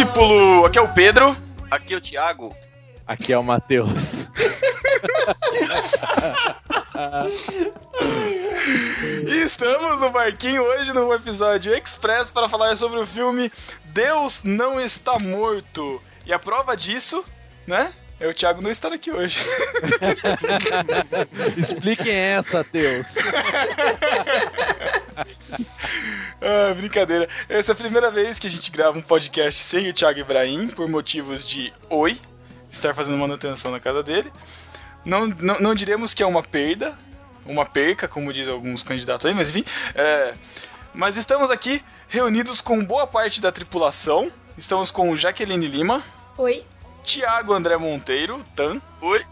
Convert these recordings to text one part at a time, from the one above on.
discípulo! Aqui é o Pedro. Aqui é o Thiago. Aqui é o Matheus. e estamos no barquinho hoje no episódio Express para falar sobre o filme Deus Não Está Morto. E a prova disso, né? É o Thiago não estar aqui hoje. Expliquem essa, Deus. ah, brincadeira. Essa é a primeira vez que a gente grava um podcast sem o Thiago Ibrahim, por motivos de oi, estar fazendo manutenção na casa dele. Não, não, não diremos que é uma perda, uma perca, como dizem alguns candidatos aí, mas enfim. É, mas estamos aqui reunidos com boa parte da tripulação. Estamos com Jaqueline Lima. Oi. Tiago André Monteiro, Tan. Oi.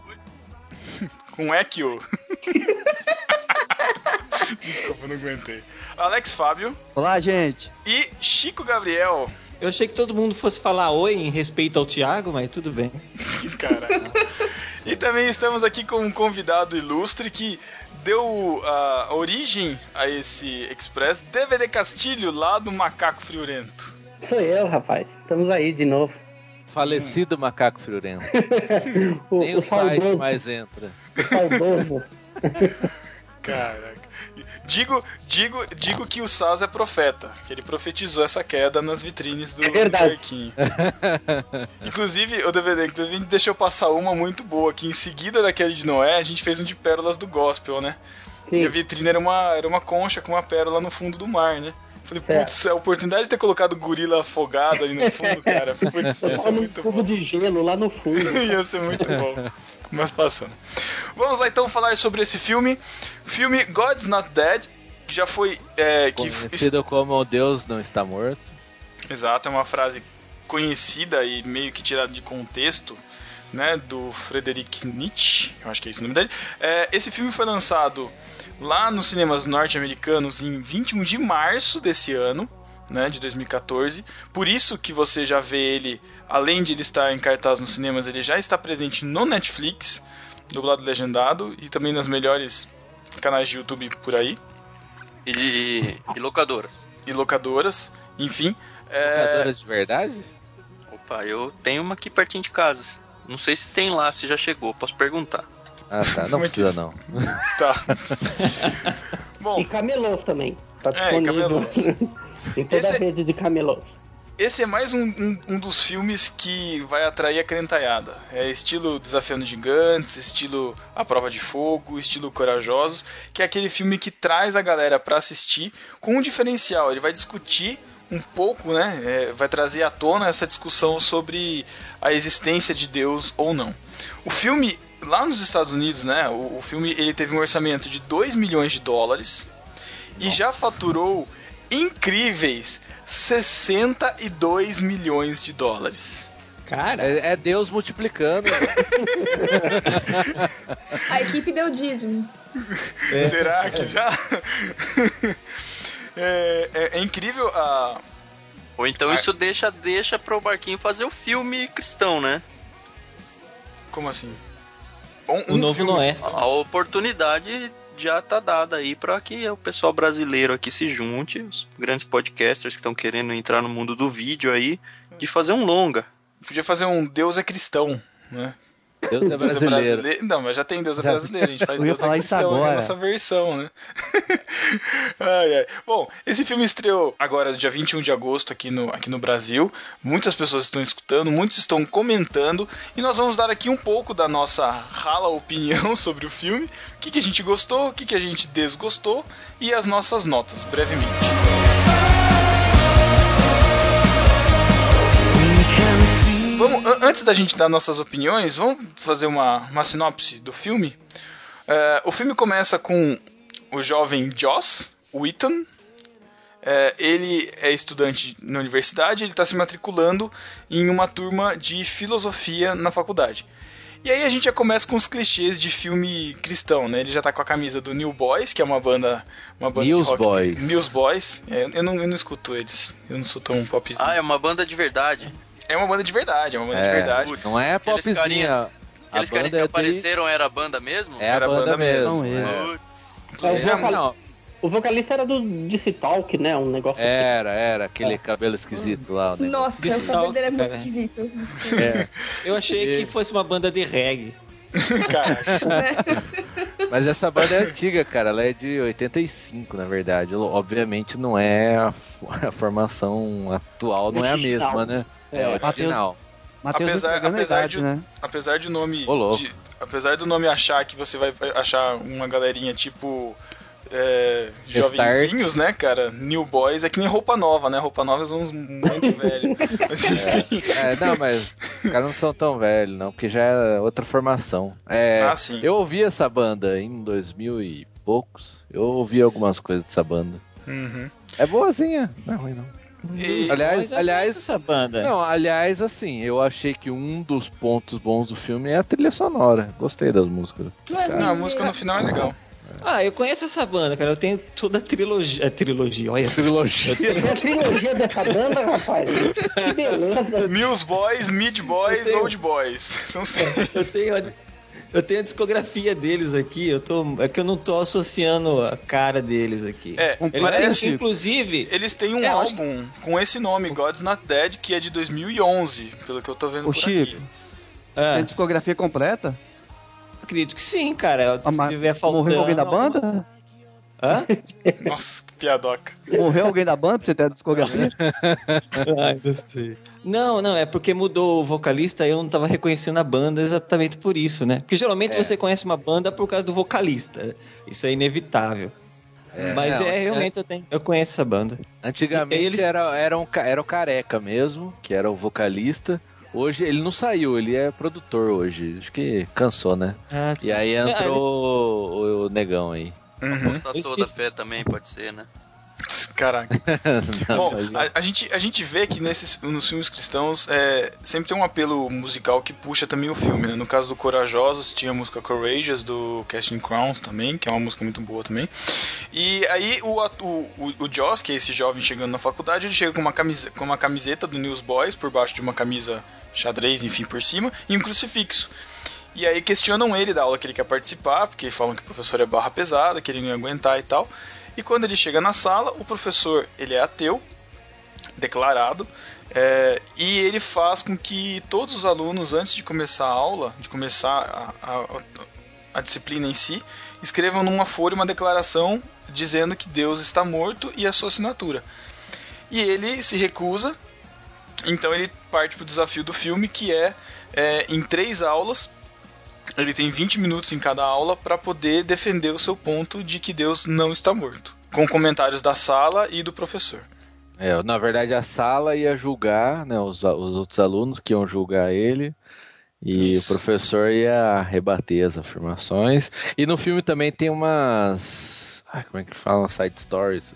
Com Ekio. Desculpa, não aguentei. Alex Fábio. Olá, gente. E Chico Gabriel. Eu achei que todo mundo fosse falar oi em respeito ao Thiago, mas tudo bem. Caralho. e também estamos aqui com um convidado ilustre que deu a uh, origem a esse Express, DVD Castilho, lá do Macaco Friorento. Sou eu, rapaz. Estamos aí de novo. Falecido hum. macaco friorento. o, Nem o, o site mais entra. O saudoso. Caraca. Digo, digo, digo que o Saz é profeta, que ele profetizou essa queda nas vitrines do, é verdade. Inclusive, o DVD, a gente deixou passar uma muito boa, que em seguida daquele de Noé, a gente fez um de pérolas do gospel, né? Sim. E a vitrine era uma, era uma concha com uma pérola no fundo do mar, né? Falei, putz, a oportunidade de ter colocado gorila afogado ali no fundo, cara. Foi, ia ser muito bom. de gelo lá no fundo. ia ser muito bom. Mas passando. Vamos lá então falar sobre esse filme. Filme God's Not Dead, que já foi. É, que Conhecido como Deus Não Está Morto. Exato, é uma frase conhecida e meio que tirada de contexto. Né, do Frederick Nietzsche, eu acho que é esse o nome dele. É, esse filme foi lançado lá nos cinemas norte-americanos em 21 de março desse ano, né, de 2014. Por isso que você já vê ele, além de ele estar em cartaz nos cinemas, ele já está presente no Netflix, dublado legendado, e também nas melhores canais de YouTube por aí. E, e locadoras. E locadoras, enfim. É, locadoras é... de verdade? Opa, eu tenho uma aqui pertinho de casa. Não sei se tem lá, se já chegou, posso perguntar. Ah, tá. Não é precisa, não. Tá. Bom. E camelôs também. Tá é, camelôs. em toda Esse... a rede de camelôs. Esse é mais um, um, um, dos filmes que vai atrair a crentaiada. É estilo Desafiando Gigantes, estilo A Prova de Fogo, estilo Corajosos, que é aquele filme que traz a galera para assistir com um diferencial. Ele vai discutir um pouco, né? É, vai trazer à tona essa discussão sobre a existência de Deus ou não. O filme lá nos Estados Unidos, né, o, o filme ele teve um orçamento de 2 milhões de dólares Nossa. e já faturou incríveis 62 milhões de dólares. Cara, é, é Deus multiplicando. A equipe deu dízimo. É. Será que já? é, é, é, incrível a. Ou então a... isso deixa, deixa pro Barquinho fazer o filme cristão, né? Como assim? Um, o novo Noé. A oportunidade já tá dada aí para que o pessoal brasileiro aqui se junte, os grandes podcasters que estão querendo entrar no mundo do vídeo aí, de fazer um longa. Podia fazer um Deus é cristão, né? Deus é, é brasileiro. Não, mas já tem Deus é brasileiro. A gente faz Deus é cristão na nossa versão, né? ai, ai. Bom, esse filme estreou agora, dia 21 de agosto, aqui no, aqui no Brasil. Muitas pessoas estão escutando, muitos estão comentando. E nós vamos dar aqui um pouco da nossa rala opinião sobre o filme. O que, que a gente gostou, o que, que a gente desgostou e as nossas notas, brevemente. Antes da gente dar nossas opiniões, vamos fazer uma, uma sinopse do filme. Uh, o filme começa com o jovem Joss Wheaton. Uh, ele é estudante na universidade, ele está se matriculando em uma turma de filosofia na faculdade. E aí a gente já começa com os clichês de filme cristão, né? Ele já tá com a camisa do New Boys, que é uma banda, uma banda News de rock. Boys. News Boys. É, eu, não, eu não escuto eles. Eu não sou tão popzinho. Ah, é uma banda de verdade. É uma banda de verdade, é uma banda é, de verdade. Não é popzinha. Carinhas, aqueles caras que é apareceram era a banda mesmo? É a era banda, banda mesmo. mesmo. É. Não, O vocalista era do DC Talk, né? Um negócio assim. Era, era, aquele cabelo esquisito lá. o. Nossa, o cabelo dele é muito esquisito. É, Eu achei que fosse uma banda de reggae. Cara, mas essa banda é antiga, cara. Ela é de 85, na verdade. Obviamente não é a, a formação atual, não é a mesma, né? É, É, original. Matheus Apesar- entregando a apesar idade, de- né? apesar de nome. Ô, louco. de- apesar do nome achar que você vai achar uma galerinha tipo. É, jovenzinhos, né, cara? New Boys é que nem roupa nova, né? Roupa nova são uns muito velhos. Mas enfim. É, não, mas os caras não são tão velhos, não, porque já é outra formação. É, Ah, sim. Eu ouvi essa banda em 2000 e poucos. Eu ouvi algumas coisas dessa banda. Uhum. É boazinha, não é ruim não. E- Aliás, aliás, conheço essa banda. Não, aliás, assim, eu achei que um dos pontos bons do filme é a trilha sonora. Gostei das músicas. Não Cara, Não, a música no final é legal. Ah, eu conheço essa banda, cara. Eu tenho toda a trilogia. A trilogia, olha. Trilogia. Tenho- a trilogia dessa banda, rapaz. Que beleza. News Boys, Mid Boys, tenho- Old Boys. São os três. Eu tenho, a, eu tenho a discografia deles aqui. Eu tô, é que eu não tô associando a cara deles aqui. É, Eles parece- têm, inclusive. Eles têm um É, álbum com esse nome, God's Not Dead, que é de 2011, pelo que eu tô vendo Ô, por Chico. aqui. Ah, Tem discografia completa? acredito que sim, cara. Ah, Se mas tiver faltando. Morreu alguém da banda? Hã? Nossa, que piadoca. Morreu alguém da banda pra você ter a discografia? Ai, não sei. Não, não, é porque mudou o vocalista e eu não tava reconhecendo a banda exatamente por isso, né? Porque geralmente É. você conhece uma banda por causa do vocalista. Isso é inevitável. É, Mas não, é, realmente eu, tenho, eu conheço essa banda. Antigamente eles- era, era, um, era o Careca mesmo, que era o vocalista. Hoje ele não saiu, ele é produtor hoje. Acho que cansou, né? Ah, E aí É, entrou eles- o, o negão aí. Uhum. Eu toda fé também, pode ser, né? Caraca. Não, Bom, a, a gente, a gente vê que nesses, nos filmes cristãos é, sempre tem um apelo musical que puxa também o filme, né? No caso do Corajosos, tinha a música Courageous do Casting Crowns também, que é uma música muito boa também. E aí o, atu- o, o Joss, que é esse jovem chegando na faculdade, ele chega com uma, camisa, com uma camiseta do Newsboys por baixo de uma camisa xadrez, enfim, por cima, e um crucifixo. E aí questionam ele da aula que ele quer participar, porque falam que o professor é barra pesada, que ele não ia aguentar e tal. E quando ele chega na sala, o professor ele é ateu, declarado, é, e ele faz com que todos os alunos, antes de começar a aula, de começar a, a, a disciplina em si, escrevam numa folha uma declaração dizendo que Deus está morto e a sua assinatura. E ele se recusa, então ele parte para o desafio do filme, que é, é em três aulas, ele tem 20 minutos em cada aula para poder defender o seu ponto de que Deus não está morto, com comentários da sala e do professor. É, na verdade a sala ia julgar, né, os, os outros alunos que iam julgar ele. E Isso. o professor ia rebater as afirmações. E no filme também tem umas. Ai, como é que fala? Side stories.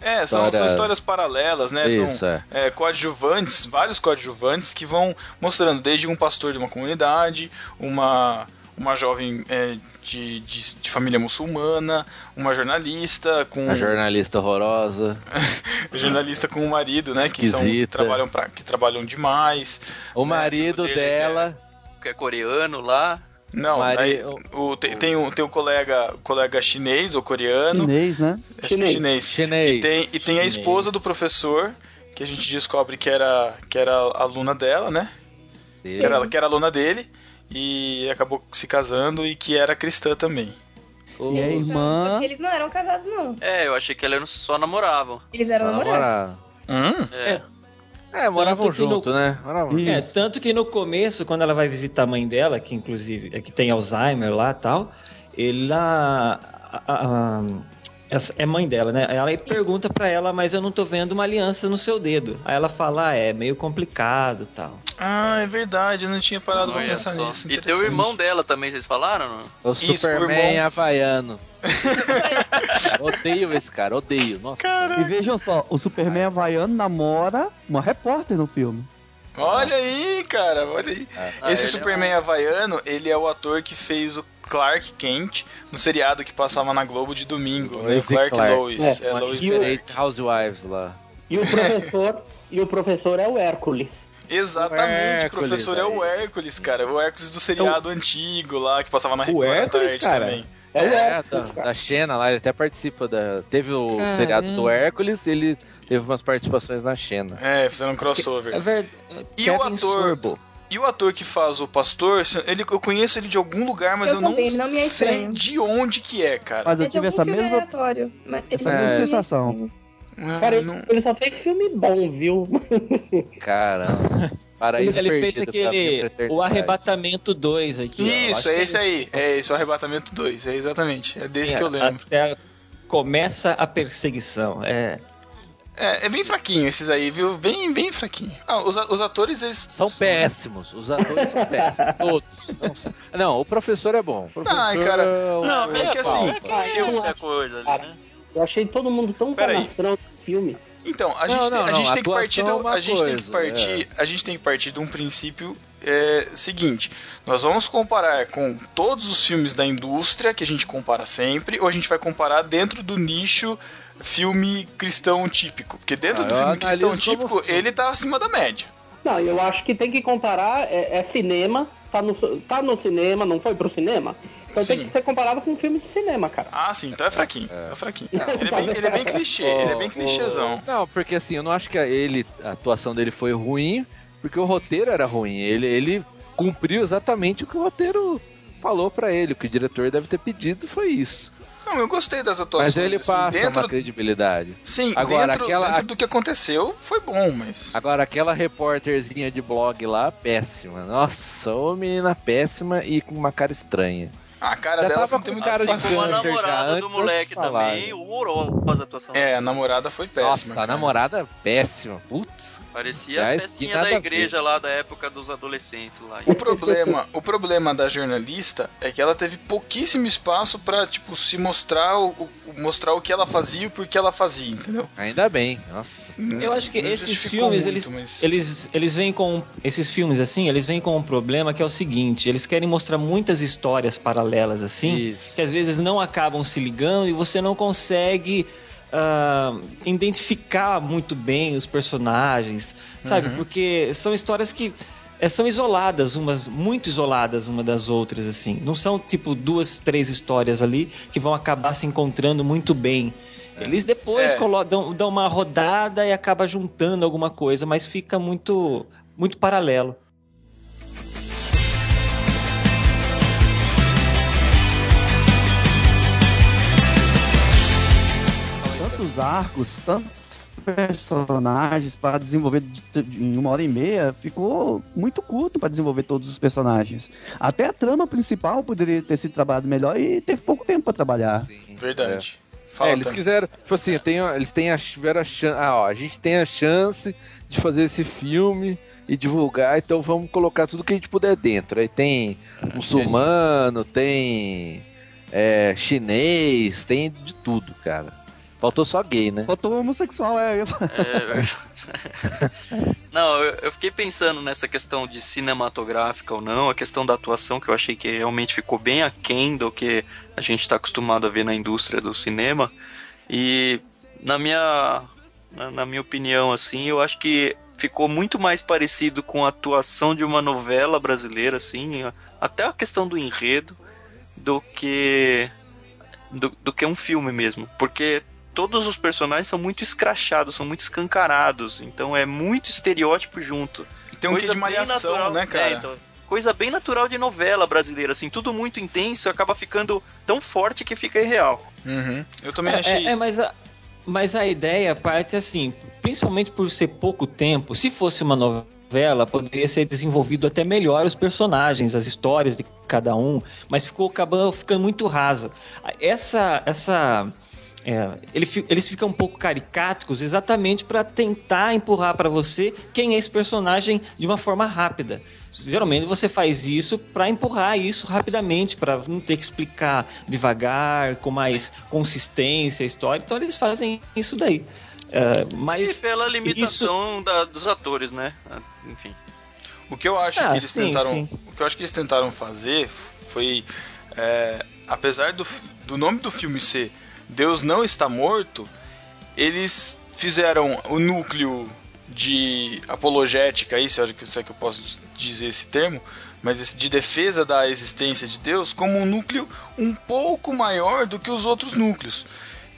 É, são, História- são histórias paralelas, né? Isso, são é. é, coadjuvantes, vários coadjuvantes que vão mostrando desde um pastor de uma comunidade, uma, uma jovem é, de, de, de família muçulmana, uma jornalista com A jornalista horrorosa. jornalista com o marido, né? Que, são, que, Esquisita. trabalham pra, que trabalham demais. O marido dele dela. Que é coreano lá. Não, Mari- aí, o, tem, tem, o, tem o colega, colega chinês ou coreano. Chinês, né? Acho que Chinês. chinês. Chinês. E tem, e tem a Chinês. esposa do professor, que a gente descobre que era, que era aluna dela, né? Que era, que era aluna dele. E acabou se casando e que era cristã também. O- E a Eles irmã- não, só que eles não eram casados, não. É, eu achei que eles só namoravam. Eles eram namorados. namora- Hum? É. É, moravam Tanto que no- junto, né? Moravam. É, tanto que no começo, quando ela vai visitar a mãe dela, que inclusive é que tem Alzheimer lá e tal, ela. a- a- a- essa é mãe dela, né? Ela pergunta pra ela, mas eu não tô vendo uma aliança no seu dedo. Aí ela fala, ah, é meio complicado e tal. Ah, é verdade, eu não tinha parado pra pensar só. nisso. E tem o irmão dela também, vocês falaram? não? O Isso, Superman o irmão. havaiano. odeio esse cara, odeio. Nossa. E vejam só, o Superman havaiano namora uma repórter no filme. Olha aí, cara, olha aí. Ah, Esse ele é Superman havaiano, ele é o ator que fez o Clark Kent no seriado que passava na Globo de domingo, né? Clark, Clark. Lois. É. É, Lois E o- Housewives lá. E o professor, e o professor é o Hércules. Exatamente, o Hércules, professor é o aí. Hércules, cara. O Hércules do seriado antigo lá, que passava na O Record à Hércules, cara? também. É o É, Edson, da, cara. da Xena lá, ele até participa da. Teve o Caramba. seriado do Hércules, ele teve umas participações na Xena. É, fizeram um crossover. É verdade. E o ator? Sorbo. E o ator que faz o pastor, ele, eu conheço ele de algum lugar, mas eu, Eu não, também, não me é sei de onde que é, cara. Mas eu É de tive algum essa filme mesma. aleatório. Mas ele essa não mesma me é sensação. Ah, Cara, ele, não- ele só fez filme bom, viu? Caramba. Paraíso Ele fez aquele. Pra O. Arrebatamento 2 aqui. Isso, é esse aí. É esse, o Arrebatamento 2. É exatamente. É desse que eu lembro. Até começa a perseguição. É. É, é bem fraquinho esses aí, viu? Bem, bem fraquinho. Ah, os, os atores, eles. São péssimos, os atores são péssimos, todos. Não, não, o professor é bom. O professor Ai, cara, é um- não, é que assim, É muita coisa ali, né? Eu achei todo mundo tão canastrão no filme. Então, a Não, gente, tem, não, a gente não, tem que partir do, é a gente tem que coisa, partir, a gente tem que partir de um princípio é, seguinte. Nós vamos comparar com todos os filmes da indústria que a gente compara sempre, ou a gente vai comparar dentro do nicho filme cristão típico, porque dentro Ah, do filme cristão como típico, filme. ele tá acima da média. Não, eu acho que tem que comparar, é, é cinema, tá no, tá no cinema, não foi pro cinema. Então tem Sim. que ser comparado com um filme de cinema, cara. Ah, sim, então é fraquinho. Tá fraquinho. Ele é bem, ele é bem clichê, ele é bem clichêzão. Não, porque assim, eu não acho que a, ele, a atuação dele foi ruim, porque o roteiro era ruim. Ele, ele cumpriu exatamente o que o roteiro falou pra ele. O que o diretor deve ter pedido foi isso. Não, eu gostei das atuações. Mas ele assim, passa dentro, uma credibilidade. Sim, Agora, dentro, aquela- dentro do que aconteceu, foi bom, mas... Agora, aquela repórterzinha de blog lá, péssima. Nossa, ô menina péssima e com uma cara estranha. A cara Já dela tava não tem com muito cara de Assim como a câncer já, namorada antes- do moleque falar. também, horrorosa a atuação. É, a namorada foi péssima. Nossa, a cara. namorada péssima. Putz. Parecia Aliás, a pecinha da igreja lá da época dos adolescentes lá. O problema, o problema da jornalista é que ela teve pouquíssimo espaço pra, tipo, se mostrar o, o- mostrar o que ela fazia e o porquê ela fazia, entendeu? Ainda bem. Nossa. Eu acho que Não esses filmes, muito, eles, mas- eles, eles vêm com. Esses filmes, assim, eles vêm com um problema que é o seguinte: eles querem mostrar muitas histórias paralelas, assim, Isso. que às vezes não acabam se ligando e você não consegue. Ah, identificar muito bem os personagens, sabe? Porque são histórias que eh, são isoladas, umas muito isoladas uma das outras, assim. Não são tipo duas, três histórias ali que vão acabar se encontrando muito bem. Eles depois É. dão uma rodada e acaba juntando alguma coisa, mas fica muito, muito paralelo. Tantos arcos, tantos personagens para desenvolver de- de- em uma hora e meia, ficou muito curto para desenvolver todos os personagens. Até a trama principal poderia ter sido trabalhado melhor e teve pouco tempo para trabalhar. Verdade. É, Fala, eles quiseram, tipo assim, tem, eles têm a, tiveram a chance, ah, ó, a gente tem a chance de fazer esse filme e divulgar, então vamos colocar tudo que a gente puder dentro. Aí tem muçulmano, tem é, chinês, tem de tudo, cara. Faltou só gay, né? Faltou homossexual, é. É, não, eu, eu fiquei pensando nessa questão de cinematográfica ou não, a questão da atuação, que eu achei que realmente ficou bem aquém do que a gente está acostumado a ver na indústria do cinema. E na minha, na, na minha opinião, assim, eu acho que ficou muito mais parecido com a atuação de uma novela brasileira, assim, até a questão do enredo, do que do, do que um filme mesmo, porque todos os personagens são muito escrachados, são muito escancarados, então é muito estereótipo junto. Tem um quê Coisa de bem malhação, natural- né, cara? É, então, coisa bem natural de novela brasileira, assim, tudo muito intenso, acaba ficando tão forte que fica irreal. Uhum. Eu também É, achei é, isso. é, mas, a, mas a ideia parte assim, principalmente por ser pouco tempo, se fosse uma novela, poderia ser desenvolvido até melhor os personagens, as histórias de cada um, mas ficou acabando ficando muito rasa. Essa essa é, ele eles ficam um pouco caricatos exatamente para tentar empurrar para você quem é esse personagem de uma forma rápida. Geralmente você faz isso para empurrar isso rapidamente, para não ter que explicar devagar, com mais consistência a história. Então eles fazem isso daí. É, E mas pela limitação da- dos atores, né? Ah, Enfim. O que eu acho Ah, que eles sim, tentaram, sim. o que eu acho que eles tentaram fazer foi, é, apesar do, do nome do filme ser Deus não está morto, eles fizeram o núcleo de apologética, isso é que eu posso dizer esse termo, mas de defesa da existência de Deus, como um núcleo um pouco maior do que os outros núcleos.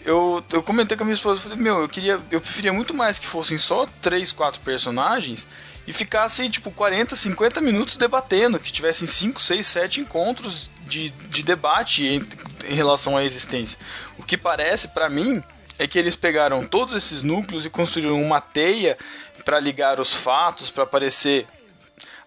Eu, eu comentei com a minha esposa, falei, meu, eu queria, eu preferia muito mais que fossem só três, quatro personagens e ficassem tipo 40, 50 minutos debatendo, que tivessem 5, 6, 7 encontros de, de debate em, em relação à existência. O que parece para mim é que eles pegaram todos esses núcleos e construíram uma teia para ligar os fatos, para aparecer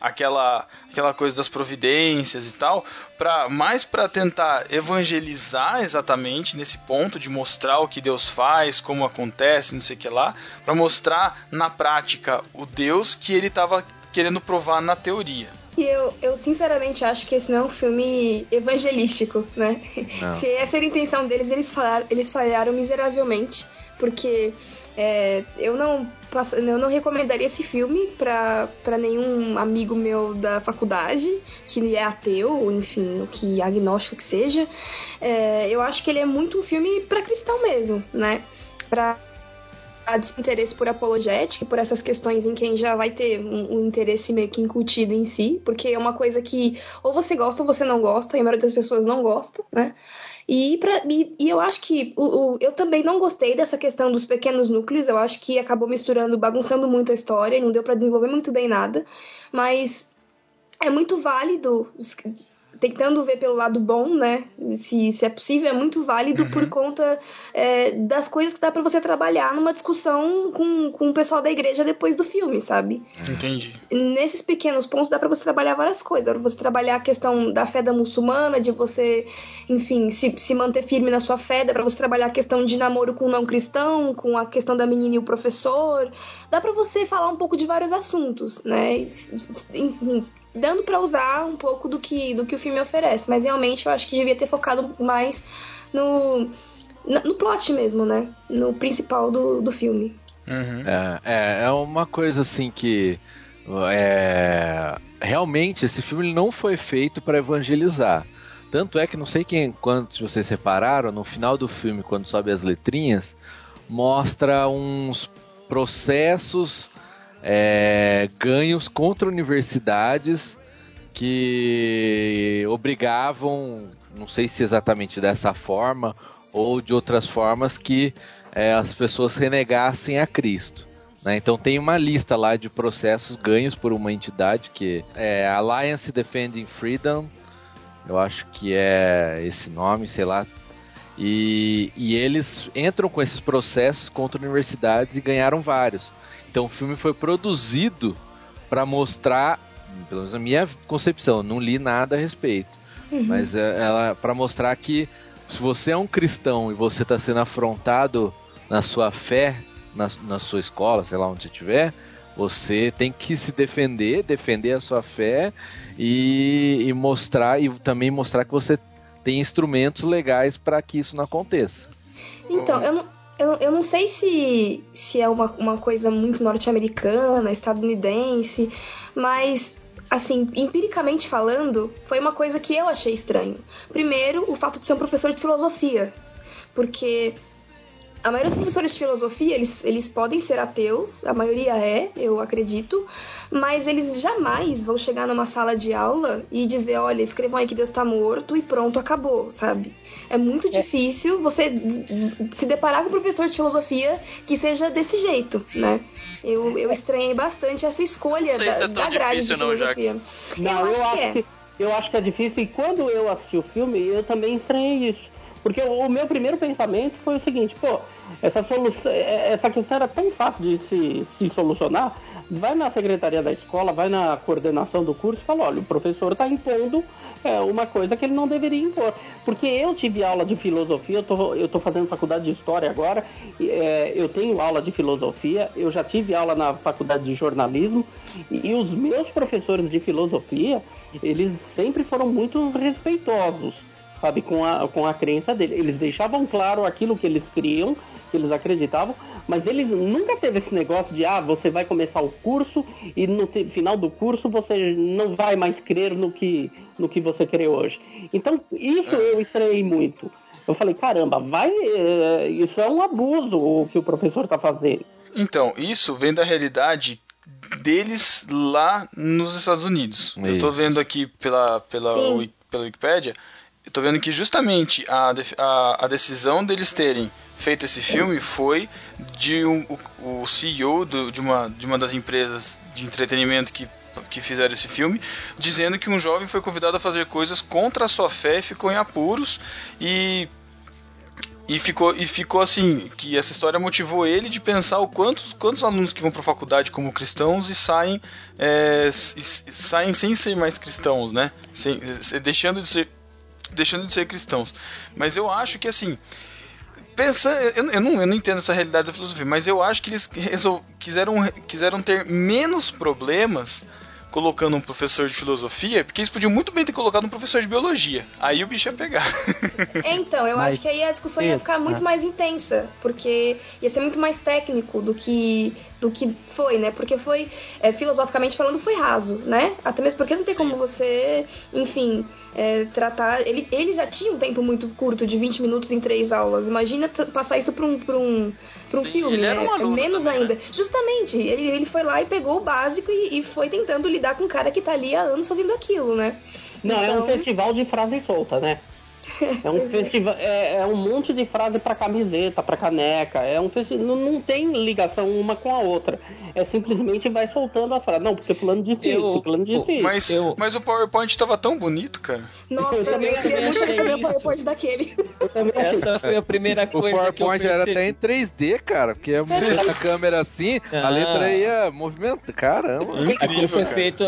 aquela aquela coisa das providências e tal, para mais para tentar evangelizar exatamente nesse ponto de mostrar o que Deus faz, como acontece, não sei o que lá, para mostrar na prática o Deus que ele estava querendo provar na teoria. E eu, eu sinceramente acho que esse não é um filme evangelístico, né? Não. Se essa era a intenção deles, eles falharam, eles falharam miseravelmente, porque é, eu não eu não recomendaria esse filme para nenhum amigo meu da faculdade que é ateu, enfim, que agnóstico que seja. É, eu acho que ele é muito um filme para cristão mesmo, né? Para a desinteresse por apologética, por essas questões em quem já vai ter um, um, interesse meio que incutido em si, porque é uma coisa que ou você gosta ou você não gosta, e a maioria das pessoas não gosta, né? E, pra, e, e eu acho que o, o, eu também não gostei dessa questão dos pequenos núcleos, eu acho que acabou misturando, bagunçando muito a história, e não deu para desenvolver muito bem nada, mas é muito válido tentando ver pelo lado bom, né? Se, se é possível, é muito válido uhum. por conta é, das coisas que dá para você trabalhar numa discussão com, com o pessoal da igreja depois do filme, sabe? Entendi. Nesses pequenos pontos dá para você trabalhar várias coisas. Dá pra você trabalhar a questão da fé da muçulmana, de você, enfim, se, se manter firme na sua fé, dá pra você trabalhar a questão de namoro com o não cristão, com a questão da menina e o professor. Dá para você falar um pouco de vários assuntos, né? Enfim, dando para usar um pouco do que, do que o filme oferece, mas realmente eu acho que devia ter focado mais no, no plot mesmo, né? No principal do, do filme. Uhum. É, é, é uma coisa assim que é, realmente esse filme não foi feito para evangelizar. Tanto é que não sei quem, quantos vocês separaram, no final do filme, quando sobe as letrinhas, mostra uns processos é, ganhos contra universidades que obrigavam, não sei se exatamente dessa forma ou de outras formas, que é, as pessoas renegassem a Cristo. Né? Então tem uma lista lá de processos ganhos por uma entidade que é Alliance Defending Freedom, eu acho que é esse nome, sei lá. E, e eles entram com esses processos contra universidades e ganharam vários. Então o filme foi produzido para mostrar, pelo menos a minha concepção, não li nada a respeito, uhum. mas é, ela para mostrar que se você é um cristão e você está sendo afrontado na sua fé, na, na sua escola, sei lá onde você estiver, você tem que se defender, defender a sua fé e, e mostrar e também mostrar que você tem instrumentos legais para que isso não aconteça. Então, eu não, eu, eu não sei se, se é uma, uma coisa muito norte-americana, estadunidense, mas assim, empiricamente falando, foi uma coisa que eu achei estranho. Primeiro, o fato de ser um professor de filosofia. Porque a maioria dos professores de filosofia, eles, eles podem ser ateus, a maioria é, eu acredito, mas eles jamais vão chegar numa sala de aula e dizer, olha, escrevam aí que Deus tá morto e pronto, acabou, sabe? É muito é. difícil você se deparar com um professor de filosofia que seja desse jeito, né? Eu, eu estranhei bastante essa escolha da, é da grade difícil, de filosofia. Não, não eu, eu, acho que é. eu acho que é difícil e quando eu assisti o filme, eu também estranhei isso. Porque o, o meu primeiro pensamento foi o seguinte, pô, essa, solução, é, essa questão era tão fácil de se, se solucionar. Vai na secretaria da escola, vai na coordenação do curso e fala: olha, o professor está impondo é, uma coisa que ele não deveria impor. Porque eu tive aula de filosofia, eu tô, eu tô fazendo faculdade de história agora, é, eu tenho aula de filosofia, eu já tive aula na faculdade de jornalismo, e, e os meus professores de filosofia, eles sempre foram muito respeitosos sabe, com a, com a crença dele. Eles deixavam claro aquilo que eles criam, que eles acreditavam, mas eles nunca teve esse negócio de ah, você vai começar o curso e no final do curso você não vai mais crer no que, no que você crê hoje. Então, isso eu estranhei muito. Eu falei, caramba, vai. Eh, isso é um abuso o que o professor está fazendo. Então, isso vem da realidade deles lá nos Estados Unidos. Eu tô Isso. vendo aqui pela, pela, Sim. Pela Wikipédia, eu tô vendo que justamente a, a, a decisão deles terem feito esse filme foi de um, o, CEO do- de, uma, de uma das empresas de entretenimento que, que fizeram esse filme, dizendo que um jovem foi convidado a fazer coisas contra a sua fé e ficou em apuros e e ficou, e ficou assim, que essa história motivou ele de pensar o quantos, quantos alunos que vão para faculdade como cristãos e saem, é, e saem sem ser mais cristãos, né? Sem, se- deixando de ser deixando de ser cristãos. Mas eu acho que assim, pensando, eu, eu não, eu não entendo essa realidade da filosofia, mas eu acho que eles resol, quiseram, quiseram ter menos problemas colocando um professor de filosofia, porque eles podiam muito bem ter colocado um professor de biologia. Aí o bicho ia pegar. É, então, eu Mas- acho que aí a discussão ia ficar muito né? mais intensa, porque ia ser muito mais técnico do que do que foi, né? Porque foi, é, filosoficamente falando, foi raso, né? Até mesmo porque não tem como você, enfim, é, tratar. Ele, ele já tinha um tempo muito curto, de 20 minutos em três aulas. Imagina passar isso pra um, pra um, pra um Sim, filme, ele né? era um aluno Menos também, ainda. né? Justamente, ele, ele foi lá e pegou o básico e, e foi tentando lidar com um cara que tá ali há anos fazendo aquilo, né? Não, é um Então- festival de frase solta, né? É um festival, é, é um monte de frase pra camiseta, pra caneca. É um festi... não, não tem ligação uma com a outra. É simplesmente vai soltando a frase. Não, porque fulano disse Eu- isso, fulano disse isso. Mas, Eu- mas o PowerPoint tava tão bonito, cara. Nossa, eu também queria muito achei fazer o. PowerPoint daquele. Eu. Essa foi a primeira O coisa que eu PowerPoint era até em 3D, cara, porque é a câmera assim, a Ah. letra ia movimentar. Caramba. Aquilo foi cara. feito,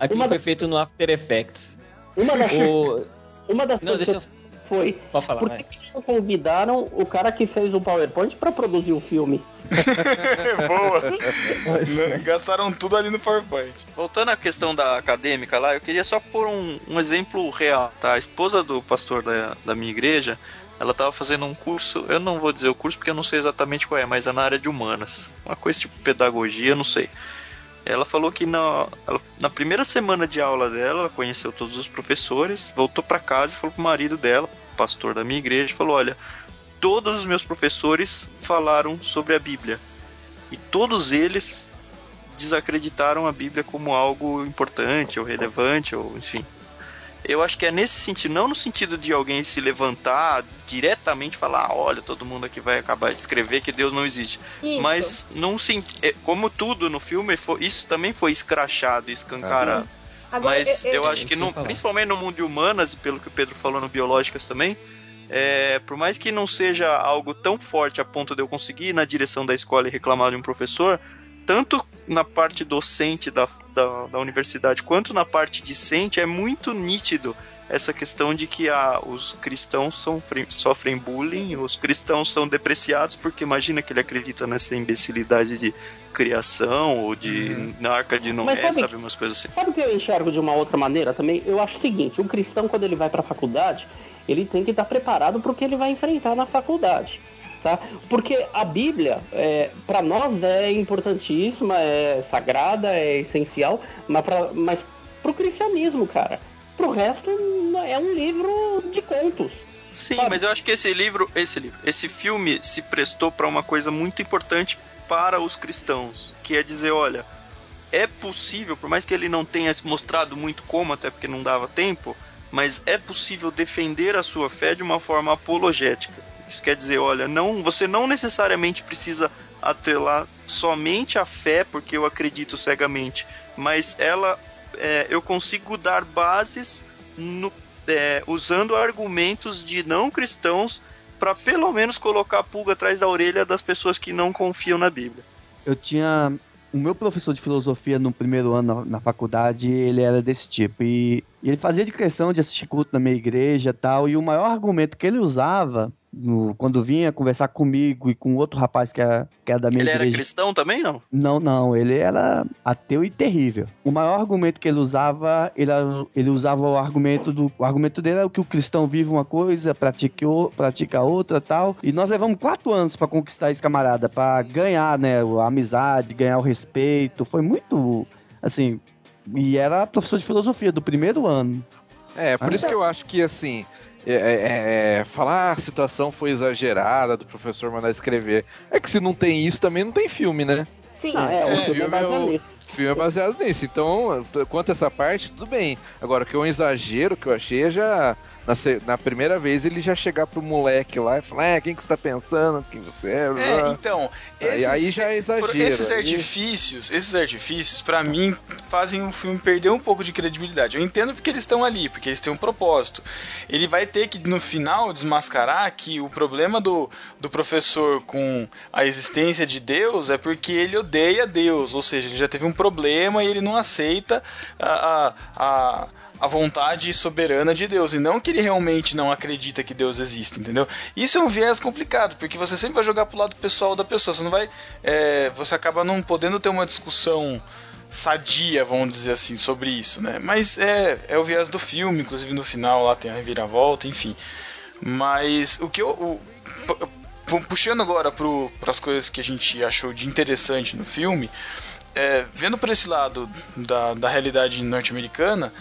aquilo Uma foi da- feito no After Effects. Uma das, O... uma das Não, coisas deixa eu... foi. Pode falar, Por que convidaram o cara que fez o PowerPoint pra produzir o filme? Boa. Gastaram tudo ali no PowerPoint. Voltando à questão da acadêmica lá, eu queria só pôr um, um exemplo real, tá? A esposa do pastor da, da minha igreja, ela tava fazendo um curso, eu não vou dizer o curso porque eu não sei exatamente qual é, mas é na área de humanas. Uma coisa tipo pedagogia, não sei. Ela falou que na, ela- na primeira semana de aula dela, ela conheceu todos os professores, voltou pra casa e falou pro marido dela, pastor da minha igreja, falou: Olha, todos os meus professores falaram sobre a Bíblia. E todos eles desacreditaram a Bíblia como algo importante ou relevante, ou enfim. Eu acho que é nesse sentido, não no sentido de alguém se levantar diretamente e falar, "Ah, olha, todo mundo aqui vai acabar de escrever que Deus não existe. Isso. Mas não é, como tudo no filme, foi- isso também foi escrachado, escancarado. Sim. Agora, Mas eu, acho isso que, que eu no- principalmente no mundo de humanas, e pelo que o Pedro falou no biológicas também, é, por mais que não seja algo tão forte a ponto de eu conseguir ir na direção da escola e reclamar de um professor, tanto na parte docente da, da, da universidade quanto na parte discente, é muito nítido essa questão de que ah, os cristãos sofrem, sofrem bullying, os cristãos são depreciados, porque imagina que ele acredita nessa imbecilidade de criação ou de na arca de Noé, sabe- sabe, umas coisas assim. Sabe o que eu enxergo de uma outra maneira também? Eu acho o seguinte, o cristão quando ele vai pra faculdade, ele tem que estar preparado para o que ele vai enfrentar na faculdade. Tá? Porque a Bíblia, é, para nós, é importantíssima, é sagrada, é essencial, mas, pra, mas pro cristianismo, cara, pro resto é um livro de contos. Sim, Sabe? mas eu acho que esse livro, esse livro, esse filme se prestou para uma coisa muito importante para os cristãos, que é dizer, olha, é possível, por mais que ele não tenha mostrado muito como, até porque não dava tempo, mas é possível defender a sua fé de uma forma apologética. Isso quer dizer, olha, não, você não necessariamente precisa atrelar somente a fé, porque eu acredito cegamente, mas ela, é, eu consigo dar bases no, é, usando argumentos de não cristãos para pelo menos colocar a pulga atrás da orelha das pessoas que não confiam na Bíblia. Eu tinha. O meu professor de filosofia no primeiro ano na, faculdade, ele era desse tipo. E, e ele fazia de questão de assistir culto na minha igreja tal. E o maior argumento que ele usava no- quando vinha conversar comigo e com outro rapaz que era, que era da minha Ele era igreja. cristão também, não? Não, não, ele era ateu e terrível. O maior argumento que ele usava, ele, ele usava o argumento do. O argumento dele era que o cristão vive uma coisa, pratica, pratica outra tal. E nós levamos quatro anos pra conquistar esse camarada, pra ganhar, né, a amizade, ganhar o respeito. Foi muito. Assim. E era professor de filosofia do primeiro ano. É, por isso que eu acho que, assim, é, é, é, falar ah, a situação foi exagerada do professor mandar escrever. É que se não tem isso, também não tem filme, né? Sim. Ah, é, o filme é baseado nisso. O filme é baseado nisso. Então, quanto a essa parte, tudo bem. Agora, o que é um exagero que eu achei é já na, na primeira vez ele já chegar pro moleque lá e falar, é, quem que você tá pensando, quem você é? É, então, esses, aí já é exagero. Esses artifícios, esses artifícios, para mim, fazem o filme perder um pouco de credibilidade. Eu entendo porque eles estão ali, porque eles têm um propósito. Ele vai ter que, no final, desmascarar que o problema do, do professor com a existência de Deus é porque ele odeia Deus, ou seja, ele já teve um problema e ele não aceita a, a, a a vontade soberana de Deus e não que ele realmente não acredita que Deus existe, entendeu? Isso é um viés complicado porque você sempre vai jogar pro lado pessoal da pessoa, você não vai, é, você acaba não podendo ter uma discussão sadia, vamos dizer assim, sobre isso, né? Mas é, é o viés do filme, inclusive no final lá tem a reviravolta, enfim. Mas o que eu. O, puxando agora para as coisas que a gente achou de interessante no filme, é, vendo por esse lado da, da realidade norte-americana,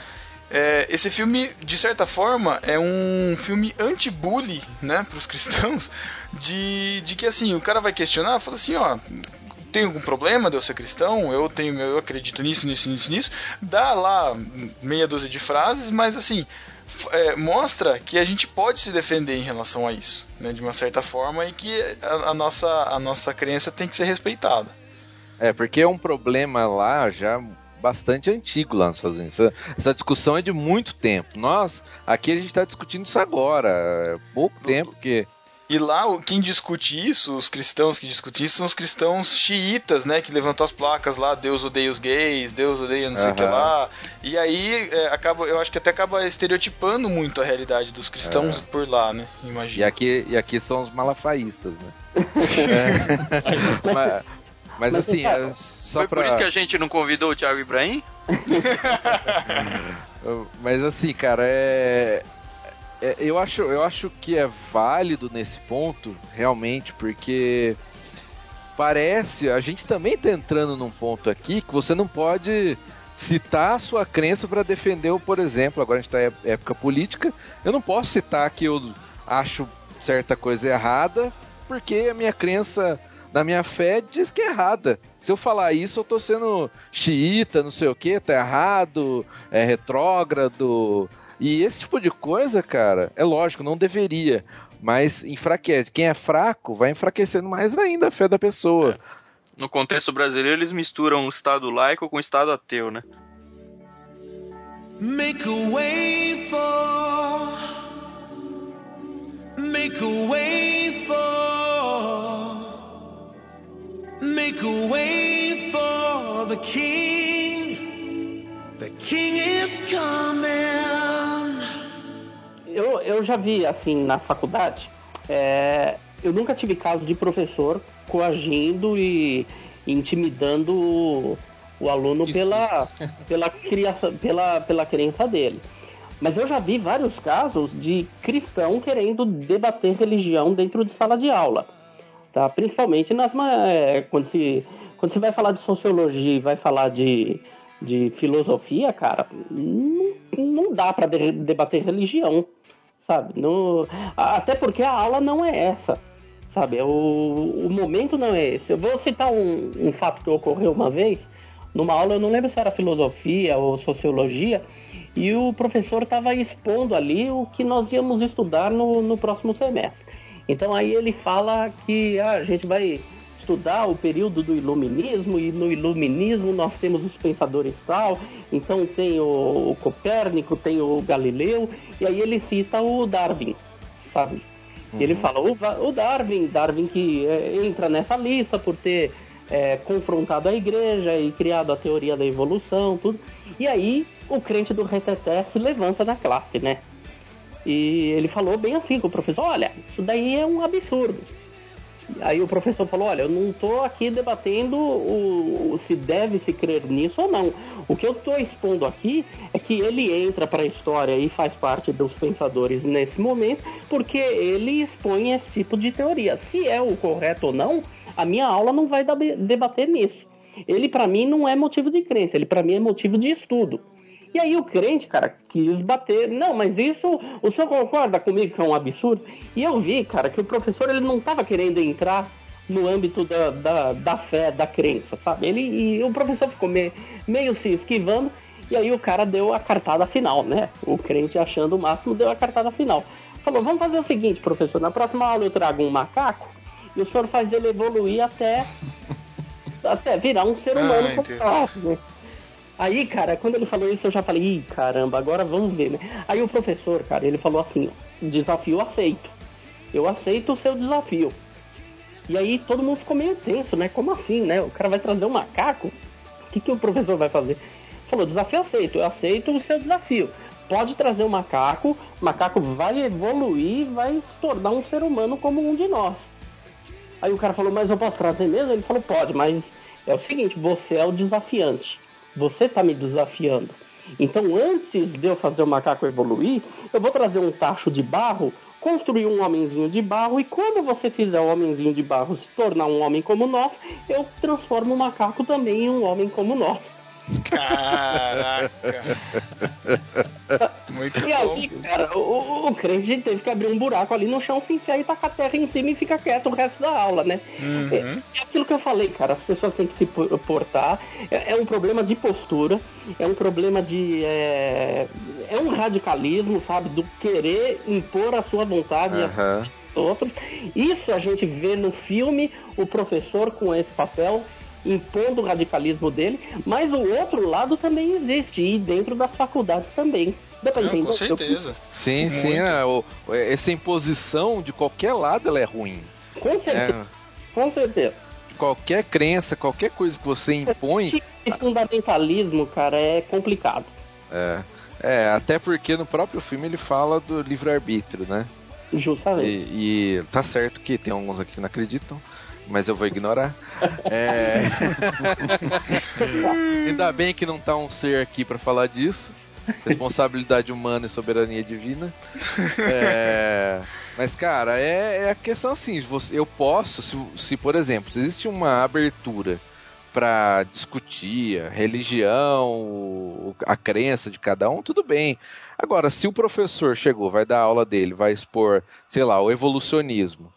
é, esse filme, de certa forma, é um filme anti-bully, né, pros cristãos, de, de que assim, o cara vai questionar, fala assim, ó, tem algum problema de eu ser cristão? Eu tenho, eu acredito nisso, nisso, nisso, nisso. Dá lá meia dúzia de frases, mas assim, é, mostra que a gente pode se defender em relação a isso, né, de uma certa forma, e que a, a, nossa, a nossa crença tem que ser respeitada. É, porque é um problema lá já bastante antigo lá nos Estados Unidos. Essa, essa discussão é de muito tempo. Nós, aqui a gente está discutindo isso agora. É pouco tempo que. E lá, quem discute isso, os cristãos que discutem isso, são os cristãos xiitas, né? Que levantam as placas lá, Deus odeia os gays, Deus odeia não sei o que lá. E aí, é, acaba, eu acho que até acaba estereotipando muito a realidade dos cristãos é. por lá, né? Imagina. E aqui, e aqui são os malafaístas, né? é. mas, mas, assim, é só Foi pra... por isso que a gente não convidou o Thiago Ibrahim? Mas assim, cara, é... é... eu, acho, eu acho que é válido nesse ponto, realmente, porque parece, a gente também tá entrando num ponto aqui que você não pode citar a sua crença para defender, o, por exemplo, agora a gente tá em época política, eu não posso citar que eu acho certa coisa errada, porque a minha crença na minha fé diz que é errada. Se eu falar isso, eu tô sendo xiita, não sei o que, tá errado, é retrógrado. E esse tipo de coisa, cara, é lógico, não deveria. Mas enfraquece. Quem é fraco vai enfraquecendo mais ainda a fé da pessoa. É. No contexto brasileiro, eles misturam o Estado laico com o Estado ateu, né? Make a way for Make a way for Make a way for the king. The king is coming. Eu, eu já vi, assim, na faculdade, é, eu nunca tive caso de professor coagindo e intimidando o, o aluno pela, pela, criação, pela, pela crença dele. Mas eu já vi vários casos de cristão querendo debater religião dentro de sala de aula tá? Principalmente nas é, quando se quando você vai falar de sociologia e vai falar de, de filosofia, cara, não, não dá para de, debater religião, sabe? No, até porque a aula não é essa, sabe? O, o momento não é esse. Eu vou citar um, um fato que ocorreu uma vez numa aula, eu não lembro se era filosofia ou sociologia, e o professor estava expondo ali o que nós íamos estudar no, no próximo semestre. Então aí ele fala que ah, a gente vai estudar o período do iluminismo e no iluminismo nós temos os pensadores tal, então tem o, o Copérnico, tem o Galileu, e aí ele cita o Darwin, sabe? Uhum. Ele fala o, o, Darwin, Darwin que é, entra nessa lista por ter é, confrontado a igreja e criado a teoria da evolução, tudo. E aí o crente do reteté se levanta na classe, né? E ele falou bem assim com o professor: olha, isso daí é um absurdo. Aí o professor falou: Olha, eu não estou aqui debatendo o, o, se deve se crer nisso ou não. O que eu estou expondo aqui é que ele entra para a história e faz parte dos pensadores nesse momento, porque ele expõe esse tipo de teoria. Se é o correto ou não, a minha aula não vai debater nisso. Ele, para mim, não é motivo de crença, ele, para mim, é motivo de estudo. E aí o crente, cara, quis bater. Não, mas isso, o senhor concorda comigo que é um absurdo? E eu vi, cara, que o professor ele não tava querendo entrar no âmbito da, da, da fé, da crença, sabe? Ele, e o professor ficou meio, meio se esquivando, e aí o cara deu a cartada final, né? O crente achando o máximo deu a cartada final. Falou, vamos fazer o seguinte, professor, na próxima aula eu trago um macaco e o senhor faz ele evoluir até, até virar um ser humano Ah, nós, né? Aí, cara, quando ele falou isso, eu já falei, ih, caramba, agora vamos ver, né? Aí o professor, cara, ele falou assim, desafio aceito. Eu aceito o seu desafio. E aí todo mundo ficou meio tenso, né? Como assim, né? O cara vai trazer um macaco? O que, que o professor vai fazer? Falou, desafio aceito, eu aceito o seu desafio. Pode trazer o macaco, o macaco vai evoluir, vai se tornar um ser humano como um de nós. Aí o cara falou, mas eu posso trazer mesmo? Ele falou, pode, mas é o seguinte, você é o desafiante. Você tá me desafiando. Então, antes de eu fazer o macaco evoluir, eu vou trazer um tacho de barro, construir um homenzinho de barro, e quando você fizer o homenzinho de barro se tornar um homem como nós, eu transformo o macaco também em um homem como nós. Caraca. Muito E aí, bom. cara, o, o crente teve que abrir um buraco ali no chão, se enfiar e tacar a terra em cima e fica quieto o resto da aula, né? É, é aquilo que eu falei, cara, as pessoas têm que se po- portar. É, é um problema de postura, é um problema de. É, é um radicalismo, sabe? Do querer impor a sua vontade a outros. Isso a gente vê no filme o professor com esse papel impondo o radicalismo dele, mas o outro lado também existe e dentro das faculdades também. Dá pra entender? com certeza. Sim, sim. Muito. é, o- essa imposição de qualquer lado ela é ruim. Com certeza, É, com certeza. qualquer crença, qualquer coisa que você impõe. Esse fundamentalismo, cara, é complicado. É, é, até porque no próprio filme ele fala do livre-arbítrio, né? Justamente. E, e tá certo que tem alguns aqui que não acreditam, mas eu vou ignorar. É... Ainda bem que não tá um ser aqui pra falar disso. Responsabilidade humana e soberania divina. É, Mas, cara, é, é a questão assim: eu posso, se, se por exemplo, se existe uma abertura pra discutir a religião, a crença de cada um, tudo bem. Agora, se o professor chegou, vai dar aula dele, vai expor, sei lá, o evolucionismo.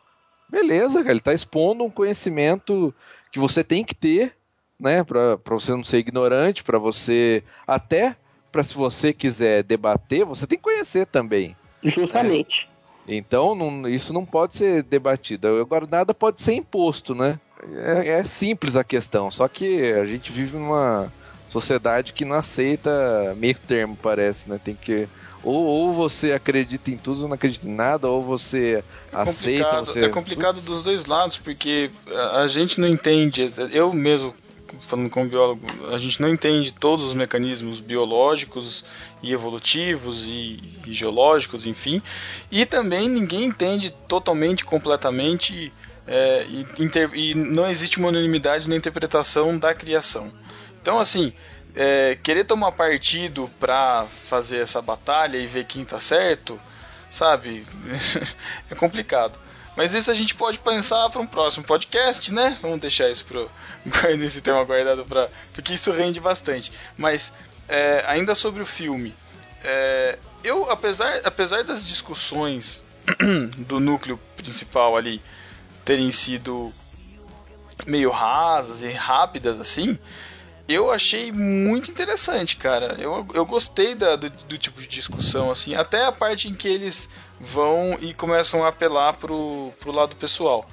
Beleza, cara, ele tá expondo um conhecimento que você tem que ter, né, Pra pra você não ser ignorante, pra você até pra se você quiser debater, você tem que conhecer também. Justamente. Então, não- isso não pode ser debatido. Agora, nada pode ser imposto, né? É, é simples a questão, só que a gente vive numa sociedade que não aceita meio termo, parece, né? Tem que. Ou, ou você acredita em tudo ou não acredita em nada, ou você É aceita. Você... é complicado dos dois lados, porque a, a gente não entende, eu mesmo, falando como biólogo, a gente não entende todos os mecanismos biológicos e evolutivos e, e geológicos, enfim, e também ninguém entende totalmente, completamente, é, e, inter- e não existe uma unanimidade na interpretação da criação. Então, assim, é, querer tomar partido pra fazer essa batalha e ver quem tá certo, sabe? é complicado. Mas isso a gente pode pensar para um próximo podcast, né? Vamos deixar isso pro esse tema guardado para porque isso rende bastante. Mas é, ainda sobre o filme, é, eu apesar apesar das discussões do núcleo principal ali terem sido meio rasas e rápidas assim, eu achei muito interessante, cara. Eu, eu gostei da, do, do tipo de discussão, assim, até a parte em que eles vão e começam a apelar pro, pro lado pessoal.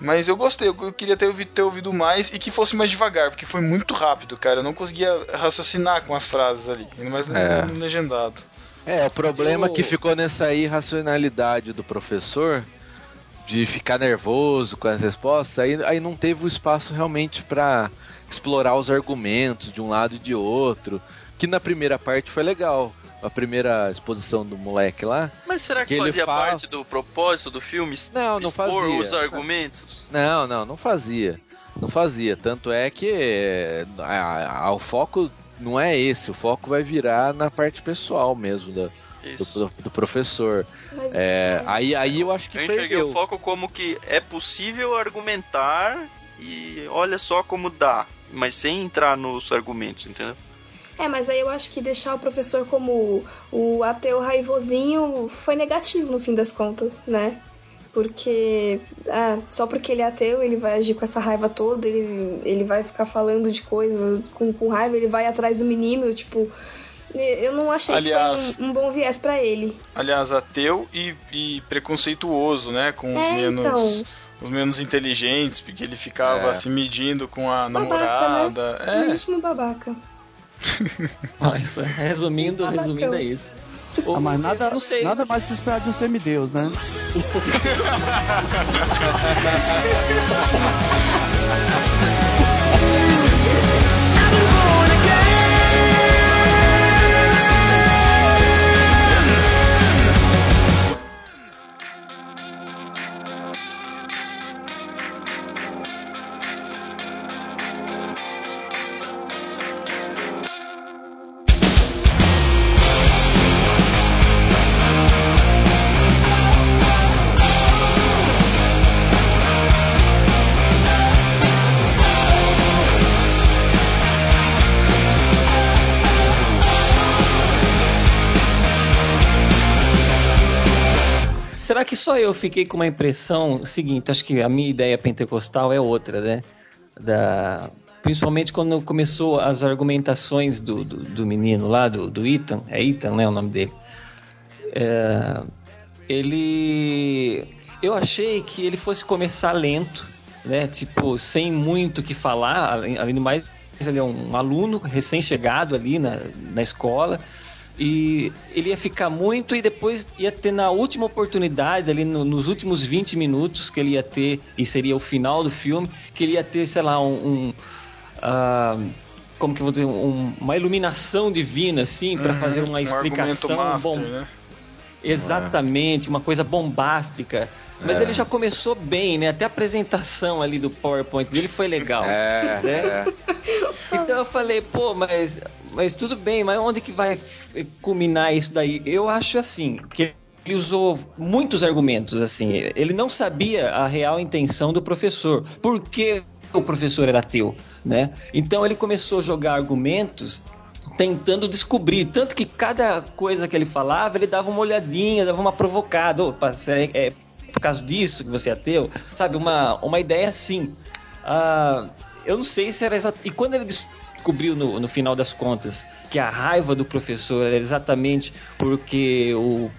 Mas eu gostei, eu queria ter ouvido, ter ouvido mais e que fosse mais devagar, porque foi muito rápido, cara. Eu não conseguia raciocinar com as frases ali, ainda mais no, É. no legendado. É, o problema Eu- que ficou nessa irracionalidade do professor de ficar nervoso com as respostas, aí, aí não teve o espaço realmente pra explorar os argumentos de um lado e de outro, que na primeira parte foi legal. A primeira exposição do moleque lá. Mas será que, Que ele fazia fala- parte do propósito do filme? Não, não expor fazia. os argumentos? Não, não, não fazia. Não fazia. Tanto é que a- a- o foco não é esse, o foco vai virar na parte pessoal mesmo da- do, do- do professor. Mas, É, aí, aí eu acho que Eu enxerguei perdeu. o foco como que é possível argumentar e olha só como dá, mas sem entrar nos argumentos, entendeu? É, mas aí eu acho que deixar o professor como o ateu raivosinho foi negativo no fim das contas, né? Porque ah, só porque ele é ateu, ele vai agir com essa raiva toda, ele, ele vai ficar falando de coisa com, com raiva, ele vai atrás do menino, tipo. Eu não achei aliás, que foi um, um bom viés para ele. Aliás, ateu e, e preconceituoso, né? Com é, os menos. Então os menos inteligentes, porque ele ficava é. se medindo com a babaca, namorada. Né? É. Legítimo babaca. Nossa, resumindo, Babacão. resumindo é isso. Ah, mas nada, não sei. nada mais se esperar de um semideus, né? só eu fiquei com uma impressão seguinte? Acho que a minha ideia pentecostal é outra, né? Da, principalmente quando começou as argumentações do, do, do menino lá, do, do Ethan, é Ethan, né, o nome dele. É, ele, eu achei que ele fosse começar lento, né, tipo sem muito o que falar, além do mais ele é um aluno recém-chegado ali na, na escola e ele ia ficar muito e depois ia ter na última oportunidade, ali no, nos últimos 20 minutos que ele ia ter, e seria o final do filme, que ele ia ter, sei lá, um. um uh, como que eu vou dizer? Um, uma iluminação divina, assim, para uhum, fazer uma explicação. Um master, bom, né? Exatamente, uma coisa bombástica. Mas é. ele já começou bem, né? Até a apresentação ali do PowerPoint dele foi legal. É, né? é. Então eu falei, pô, mas, mas tudo bem, mas onde que vai culminar isso daí? Eu acho assim, que ele usou muitos argumentos, assim. Ele não sabia a real intenção do professor. Por que o professor era ateu, né? Então ele começou a jogar argumentos tentando descobrir. Tanto que cada coisa que ele falava, ele dava uma olhadinha, dava uma provocada. Opa, é, é por causa disso que você é ateu? Sabe, uma, uma ideia assim. Ah, eu não sei se era exato. E quando ele descobriu no, no final das contas que a raiva do professor era exatamente porque o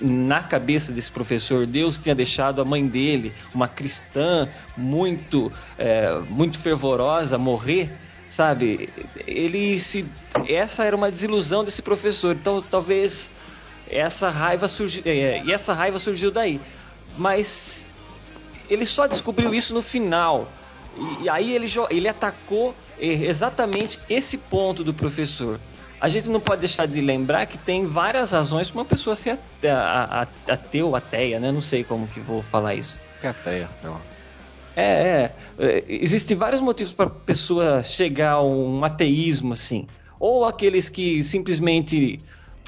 na cabeça desse professor, Deus tinha deixado a mãe dele, uma cristã muito, é, muito fervorosa, morrer sabe? Ele se essa era uma desilusão desse professor. Então talvez essa raiva surgiu é, e essa raiva surgiu daí. Mas ele só descobriu isso no final. E, e aí ele ele atacou exatamente esse ponto do professor. A gente não pode deixar de lembrar que tem várias razões para uma pessoa ser ateu, ateia, né? Não sei como que vou falar isso. Que ateia, sei lá. É, é. é existem vários motivos para a pessoa chegar a um ateísmo, assim. Ou aqueles que simplesmente.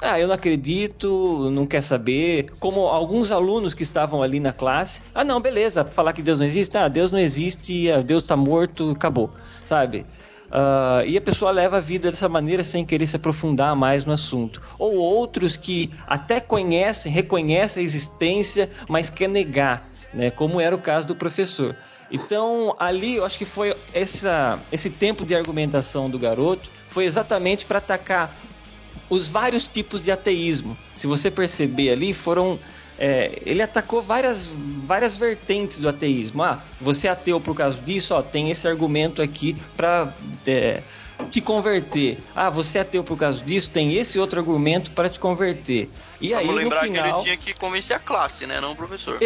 Ah, eu não acredito, não quer saber. Como alguns alunos que estavam ali na classe. Ah, não, beleza, falar que Deus não existe. Ah, Deus não existe, ah, Deus está morto, acabou. Sabe? Uh, e a pessoa leva a vida dessa maneira sem querer se aprofundar mais no assunto. Ou outros que até conhecem, reconhecem a existência, mas quer negar, né? como era o caso do professor. Então, ali eu acho que foi essa, esse tempo de argumentação do garoto foi exatamente para atacar os vários tipos de ateísmo. Se você perceber ali, foram. É, ele atacou várias, várias vertentes do ateísmo. Ah, você é ateu por causa disso, ó, tem esse argumento aqui para é, te converter. Ah, você é ateu por causa disso, tem esse outro argumento para te converter. E Vamos aí, no final... que ele tinha que convencer a classe, né? Não o professor.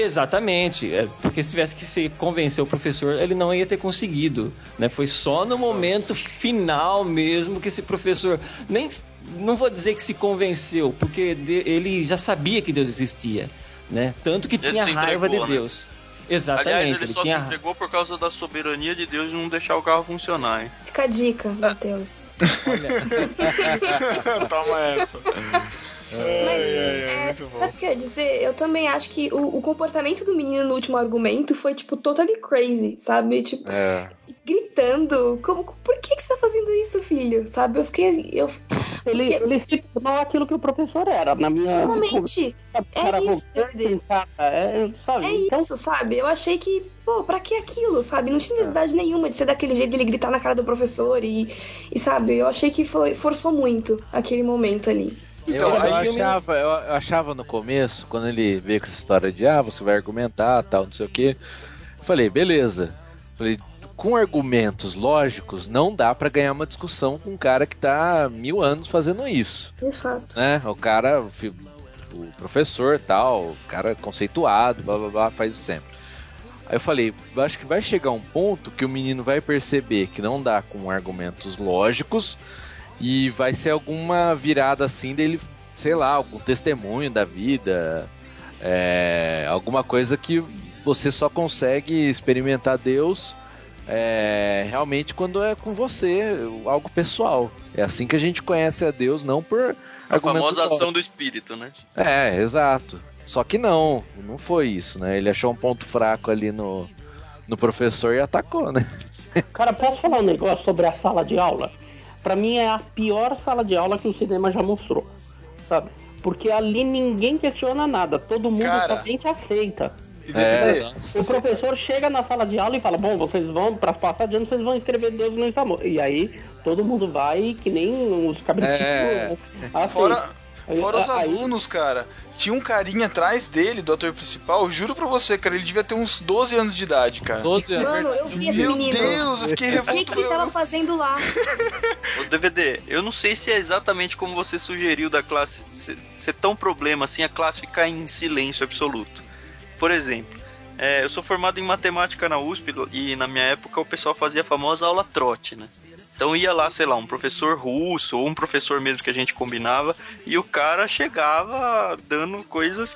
Exatamente, é, porque se tivesse que se convencer o professor, ele não ia ter conseguido, né? Foi só no momento final mesmo que esse professor nem não vou dizer que se convenceu, porque ele já sabia que Deus existia, né? Tanto que tinha raiva de né? Deus. Exatamente. Aliás, ele, ele só tinha... se entregou por causa da soberania de Deus de não deixar o carro funcionar, hein? Fica a dica, Matheus. Toma essa. Mas, é, sabe o que eu ia dizer? Eu também acho que o, o, comportamento do menino no último argumento foi, tipo, totally crazy, sabe? Tipo, é. gritando. Como, por que, que você tá fazendo isso, filho? Sabe? Eu fiquei. Eu, ele, porque... ele se tornou aquilo que o professor era, na minha. Justamente. É isso, é, sabe? é então... isso, sabe? Eu achei que, pô, pra que aquilo, sabe? Não tinha necessidade nenhuma de ser daquele jeito dele gritar na cara do professor e, e sabe? Eu achei que foi, forçou muito aquele momento ali. Então, eu, eu achava, eu achava no começo, quando ele veio com essa história de ah, você vai argumentar, tal, não sei o que. Falei, beleza. Falei, com argumentos lógicos, não dá para ganhar uma discussão com um cara que tá mil anos fazendo isso. De fato. Né? O cara, o professor tal, o cara conceituado, blá blá blá, faz isso sempre. Aí eu falei, acho que vai chegar um ponto que o menino vai perceber que não dá com argumentos lógicos e vai ser alguma virada assim dele, sei lá, algum testemunho da vida, é, alguma coisa que você só consegue experimentar Deus é, realmente quando é com você, algo pessoal. É assim que a gente conhece a Deus, não por. A famosa ação do espírito, né? É, exato. Só que não, não foi isso, né? Ele achou um ponto fraco ali no, no professor e atacou, né? Cara, posso falar um negócio sobre a sala de aula? Para mim é a pior sala de aula que o cinema já mostrou, sabe? Porque ali ninguém questiona nada, todo mundo Cara, somente aceita. É, o professor chega na sala de aula e fala: Bom, vocês vão, para passar de ano, vocês vão escrever Deus no amor. E aí todo mundo vai que nem os cabritinhos. É. Assim. Fora, fora os aí, alunos, cara tinha um carinha atrás dele, do ator principal, juro pra você, cara, ele devia ter uns 12 anos de idade, cara. 12 anos. Mano, eu vi esse Meu menino. Meu Deus, eu fiquei revoltado. O que, que ele tava fazendo lá? O DVD, eu não sei se é exatamente como você sugeriu da classe ser, ser tão problema assim, a classe ficar em silêncio absoluto. Por exemplo, é, eu sou formado em matemática na USP e na minha época o pessoal fazia a famosa aula trote, né? Então ia lá, sei lá, um professor russo ou um professor mesmo que a gente combinava e o cara chegava dando coisas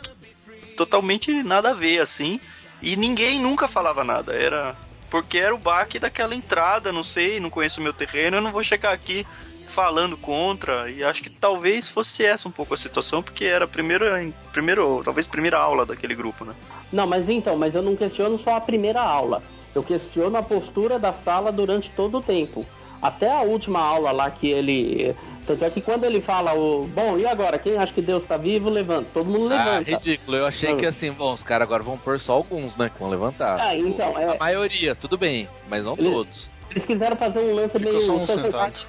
totalmente nada a ver, assim. E ninguém nunca falava nada. Era porque era o baque daquela entrada, não sei, não conheço o meu terreno, eu não vou chegar aqui falando contra. E acho que talvez fosse essa um pouco a situação, porque era primeiro, primeiro talvez primeira aula daquele grupo, né? Não, mas então, mas eu não questiono só a primeira aula. Eu questiono a postura da sala durante todo o tempo. Até a última aula lá que ele. Tanto é que quando ele fala o. Bom, e agora? Quem acha que Deus está vivo, levanta. Todo mundo ah, levanta. Ah, ridículo. Eu achei que assim, bom, os caras agora vão pôr só alguns, né? Que vão levantar. Ah, então. É... A maioria, tudo bem, mas não eles, todos. Eles quiseram fazer um lance meio. Sociedade,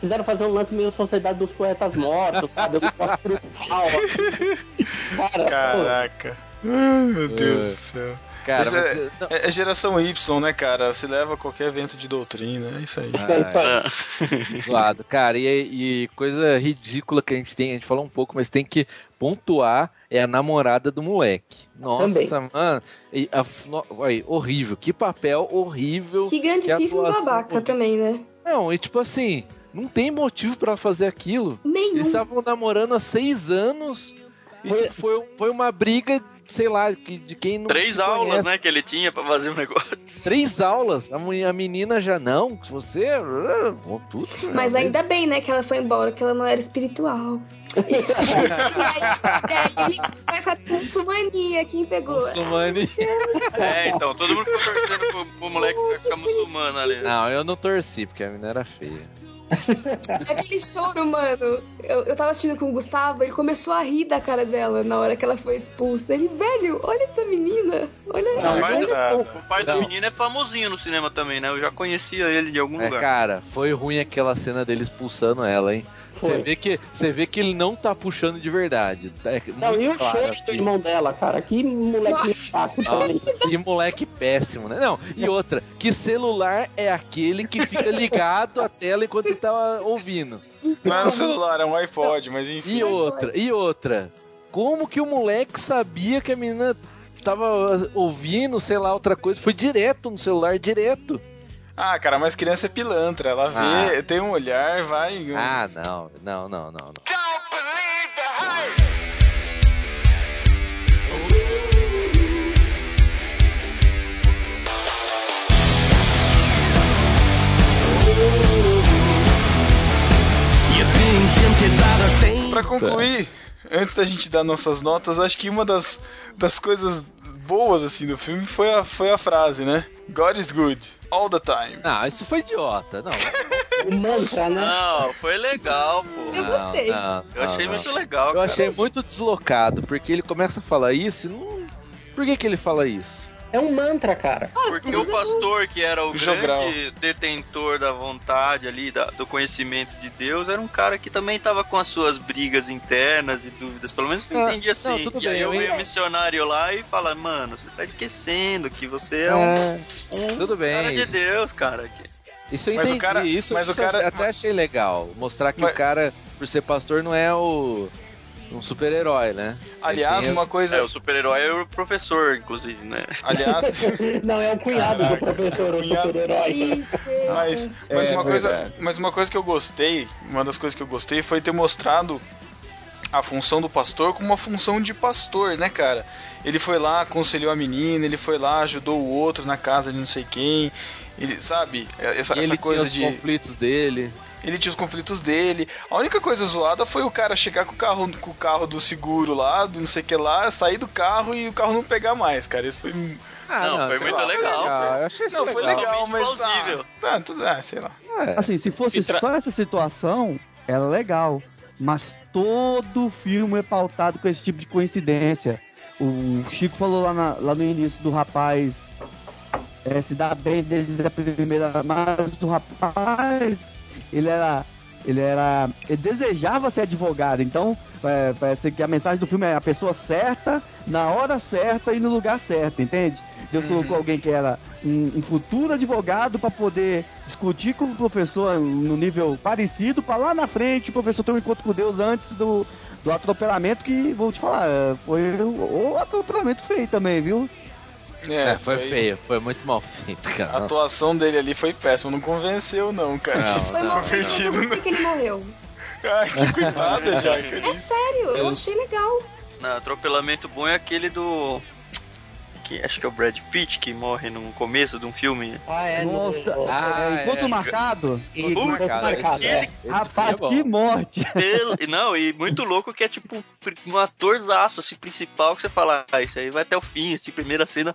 quiseram fazer um lance meio Sociedade dos Poetas Mortos, sabe? Eu posso triunfal. Cara, Caraca. Ai, meu Deus é. do céu. Cara, mas, é, mas... É, é, geração Y, né, cara? Se leva qualquer evento de doutrina, é isso aí. Ah, é. Zoado. Cara, e, e, coisa ridícula que a gente tem, a gente falou um pouco, mas tem que pontuar, é a namorada do moleque. Nossa, Também. mano. E a, no, aí, horrível. Que papel horrível. Que babaca também, né? Não, e tipo assim, não tem motivo para fazer aquilo. Nenhum. Eles estavam namorando há seis anos. E foi, foi, foi uma briga sei lá, de quem não Três aulas, conhece. né, que ele tinha para fazer um negócio. Três aulas. A, a menina já não. Você. Tudo, Mas ainda bem, né, que ela foi embora, que ela não era espiritual. e aí, vai ficar com muçulmania, quem pegou? Muçulmania. É, então, todo mundo ficou torcendo pro, pro moleque ficar muçulmano ali. Não, eu não torci, porque a menina era feia. Aquele choro, mano. Eu, eu tava assistindo com o Gustavo, ele começou a rir da cara dela na hora que ela foi expulsa. Ele, velho, olha essa menina. Olha, não, olha. Tá. O pai da menina é famosinho no cinema também, né? Eu já conhecia ele de algum é, lugar. Cara, foi ruim aquela cena dele expulsando ela, hein? Você vê, que, você vê que ele não tá puxando de verdade. É não, e o claro, show assim. do irmão dela, cara? Que moleque saco Que moleque péssimo, né? Não, e outra, que celular é aquele que fica ligado à tela enquanto você tá ouvindo? Não é um celular, é um iPod, mas enfim. E outra, e outra. Como que o moleque sabia que a menina tava ouvindo, sei lá, outra coisa? Foi direto no celular, direto. Ah, cara, mas criança é pilantra. Ela vê, ah. tem um olhar, vai. Ah, não, não, não, não. não. Pra concluir, antes da gente dar nossas notas, acho que uma das, das coisas boas, assim, do filme foi a, foi a frase, né? God is good, all the time. Não, isso foi idiota. Não, O mantra, né? Não, foi legal, pô. Eu gostei. não, Eu achei não, muito não. legal, Eu cara. achei muito deslocado, porque ele começa a falar isso e não... Por que que ele fala isso? É um mantra, cara. Porque o pastor, que era o Jogral. grande detentor da vontade ali, da- do conhecimento de Deus, era um cara que também tava com as suas brigas internas e dúvidas. Pelo menos eu Ah, entendi assim. não, e aí bem, eu eu o en- missionário lá e fala, mano, você tá esquecendo que você é, um, É, um tudo bem. cara de Deus, cara. Que- Isso eu Mas o entendi, cara- isso, mas o isso eu cara- até achei legal. Mostrar que Mas- o cara, por ser pastor, não é o um super-herói, né? Aliás, uma coisa. É, o super-herói é o professor, inclusive, né? Aliás, Não, é o cunhado do professor, o cunhado. super-herói. Isso. mas, É mas, uma coisa, mas uma coisa que eu gostei, uma das coisas que eu gostei foi ter mostrado a função do pastor como uma função de pastor, né, cara? Ele foi lá, aconselhou a menina, ele foi lá, ajudou o outro na casa de não sei quem. Ele, sabe? Essa, E essa ele coisa tinha de. os conflitos dele. Ele tinha os conflitos dele. A única coisa zoada foi o cara chegar com o carro, com o carro do seguro lá, do não sei o que lá, sair do carro e o carro não pegar mais, cara. Isso foi. Ah, Não, foi sei muito lá, foi legal, foi. Eu achei isso Não, foi legal. legal, mas. Totalmente plausível. Ah, tá, tudo, ah, sei lá. É. Assim, se fosse Se tra- só essa situação, era legal. Mas todo filme é pautado com esse tipo de coincidência. O Chico falou lá, na- lá no início do rapaz é, se dá bem desde a primeira, mas o rapaz, ele era, ele era, ele desejava ser advogado, então é, parece que a mensagem do filme é a pessoa certa, na hora certa e no lugar certo, entende? Deus colocou alguém que era um, um futuro advogado para poder discutir com o professor no nível parecido, para lá na frente o professor ter um encontro com Deus antes do, do atropelamento, que vou te falar, é, foi o, o atropelamento feio também, viu? É, foi, feio, foi muito mal feito, A cara. atuação dele ali foi péssima, não convenceu não, cara. Não, Foi não, mal feito, por que que ele morreu? Ai, que coitada, já. É sério, eu achei legal. Não, atropelamento bom é aquele do. Que acho que é o Brad Pitt que morre no começo de um filme. Ah, é. Nossa, no- Ah, é, é. marcado. Encontro marcado, é. esse Rapaz, é que morte. Ele- não, e muito louco que é tipo um atorzaço assim, principal que você fala, ah, isso aí vai até o fim, assim, primeira cena.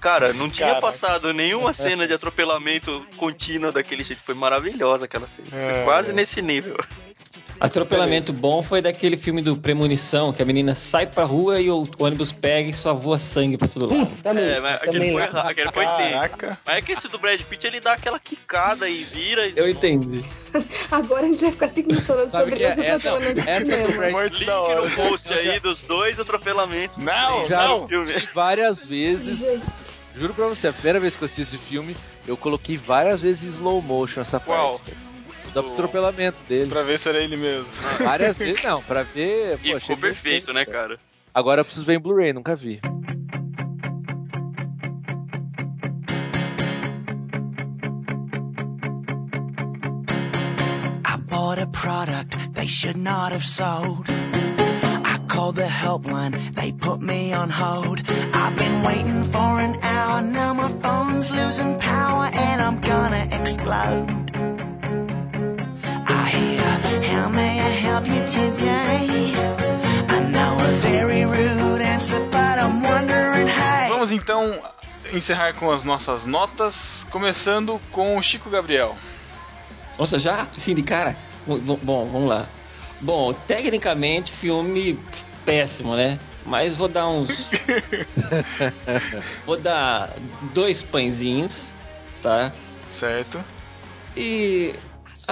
Cara, não tinha Caraca. passado nenhuma cena de atropelamento contínua daquele jeito. Foi maravilhosa aquela cena. Foi É, quase é. nesse nível. Atropelamento bom foi daquele filme do Premonição, que a menina sai pra rua e o ônibus pega e só voa sangue pra todo lado. Putz, também. É, mas aquele também foi é. errado, aquele foi tenso. Caraca. Mas é que esse do Brad Pitt ele dá aquela quicada e vira. E... Eu entendi. Agora a gente vai ficar cinco minutos falando Sabe sobre que é- essa- atropelamentos de essa do. Brad- Morte Link no post aí dos dois atropelamentos. Não, Já não. assisti várias vezes. Gente, Juro pra você, a primeira vez que eu assisti esse filme, eu coloquei várias vezes slow motion essa Qual? parte. Do atropelamento dele. Pra ver se era ele mesmo. Várias vezes, não, pra ver. E pô, ficou perfeito, né, cara? Agora eu preciso ver em Blu-ray, nunca vi. I bought a product they should not have sold. I called the helpline, they put me on hold. I've been waiting for an hour, now my phone's losing power and I'm gonna explode. How may I help you today? I know a very rude answer, but I'm wondering, hey. Vamos então encerrar com as nossas notas, começando com o Chico Gabriel. Nossa, já? Assim, de cara? Bom, bom, vamos lá. Bom, tecnicamente, filme péssimo, né? Mas vou dar uns. vou dar dois pãezinhos, tá? Certo? E.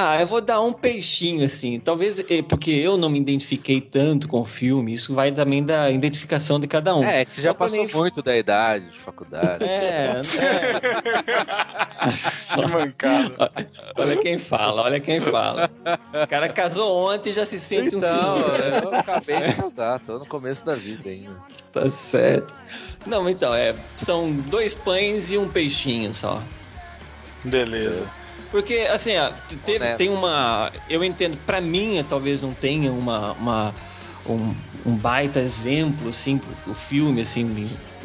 Ah, eu vou dar um peixinho, assim. Talvez eh, porque eu não me identifiquei tanto com o filme, isso vai também da identificação de cada um. É, que você já passou muito da idade de faculdade. É, é. Que mancada. Olha quem fala, olha quem fala. O cara casou ontem e já se sente Então, um senhor. eu acabei de casar, tô no começo da vida ainda. Tá certo. Não, então, é. São dois pães e um peixinho só. Beleza. Porque, assim, ó, teve, tem uma. Eu entendo, pra mim, talvez não tenha uma. uma um, um baita exemplo, assim, o filme, assim,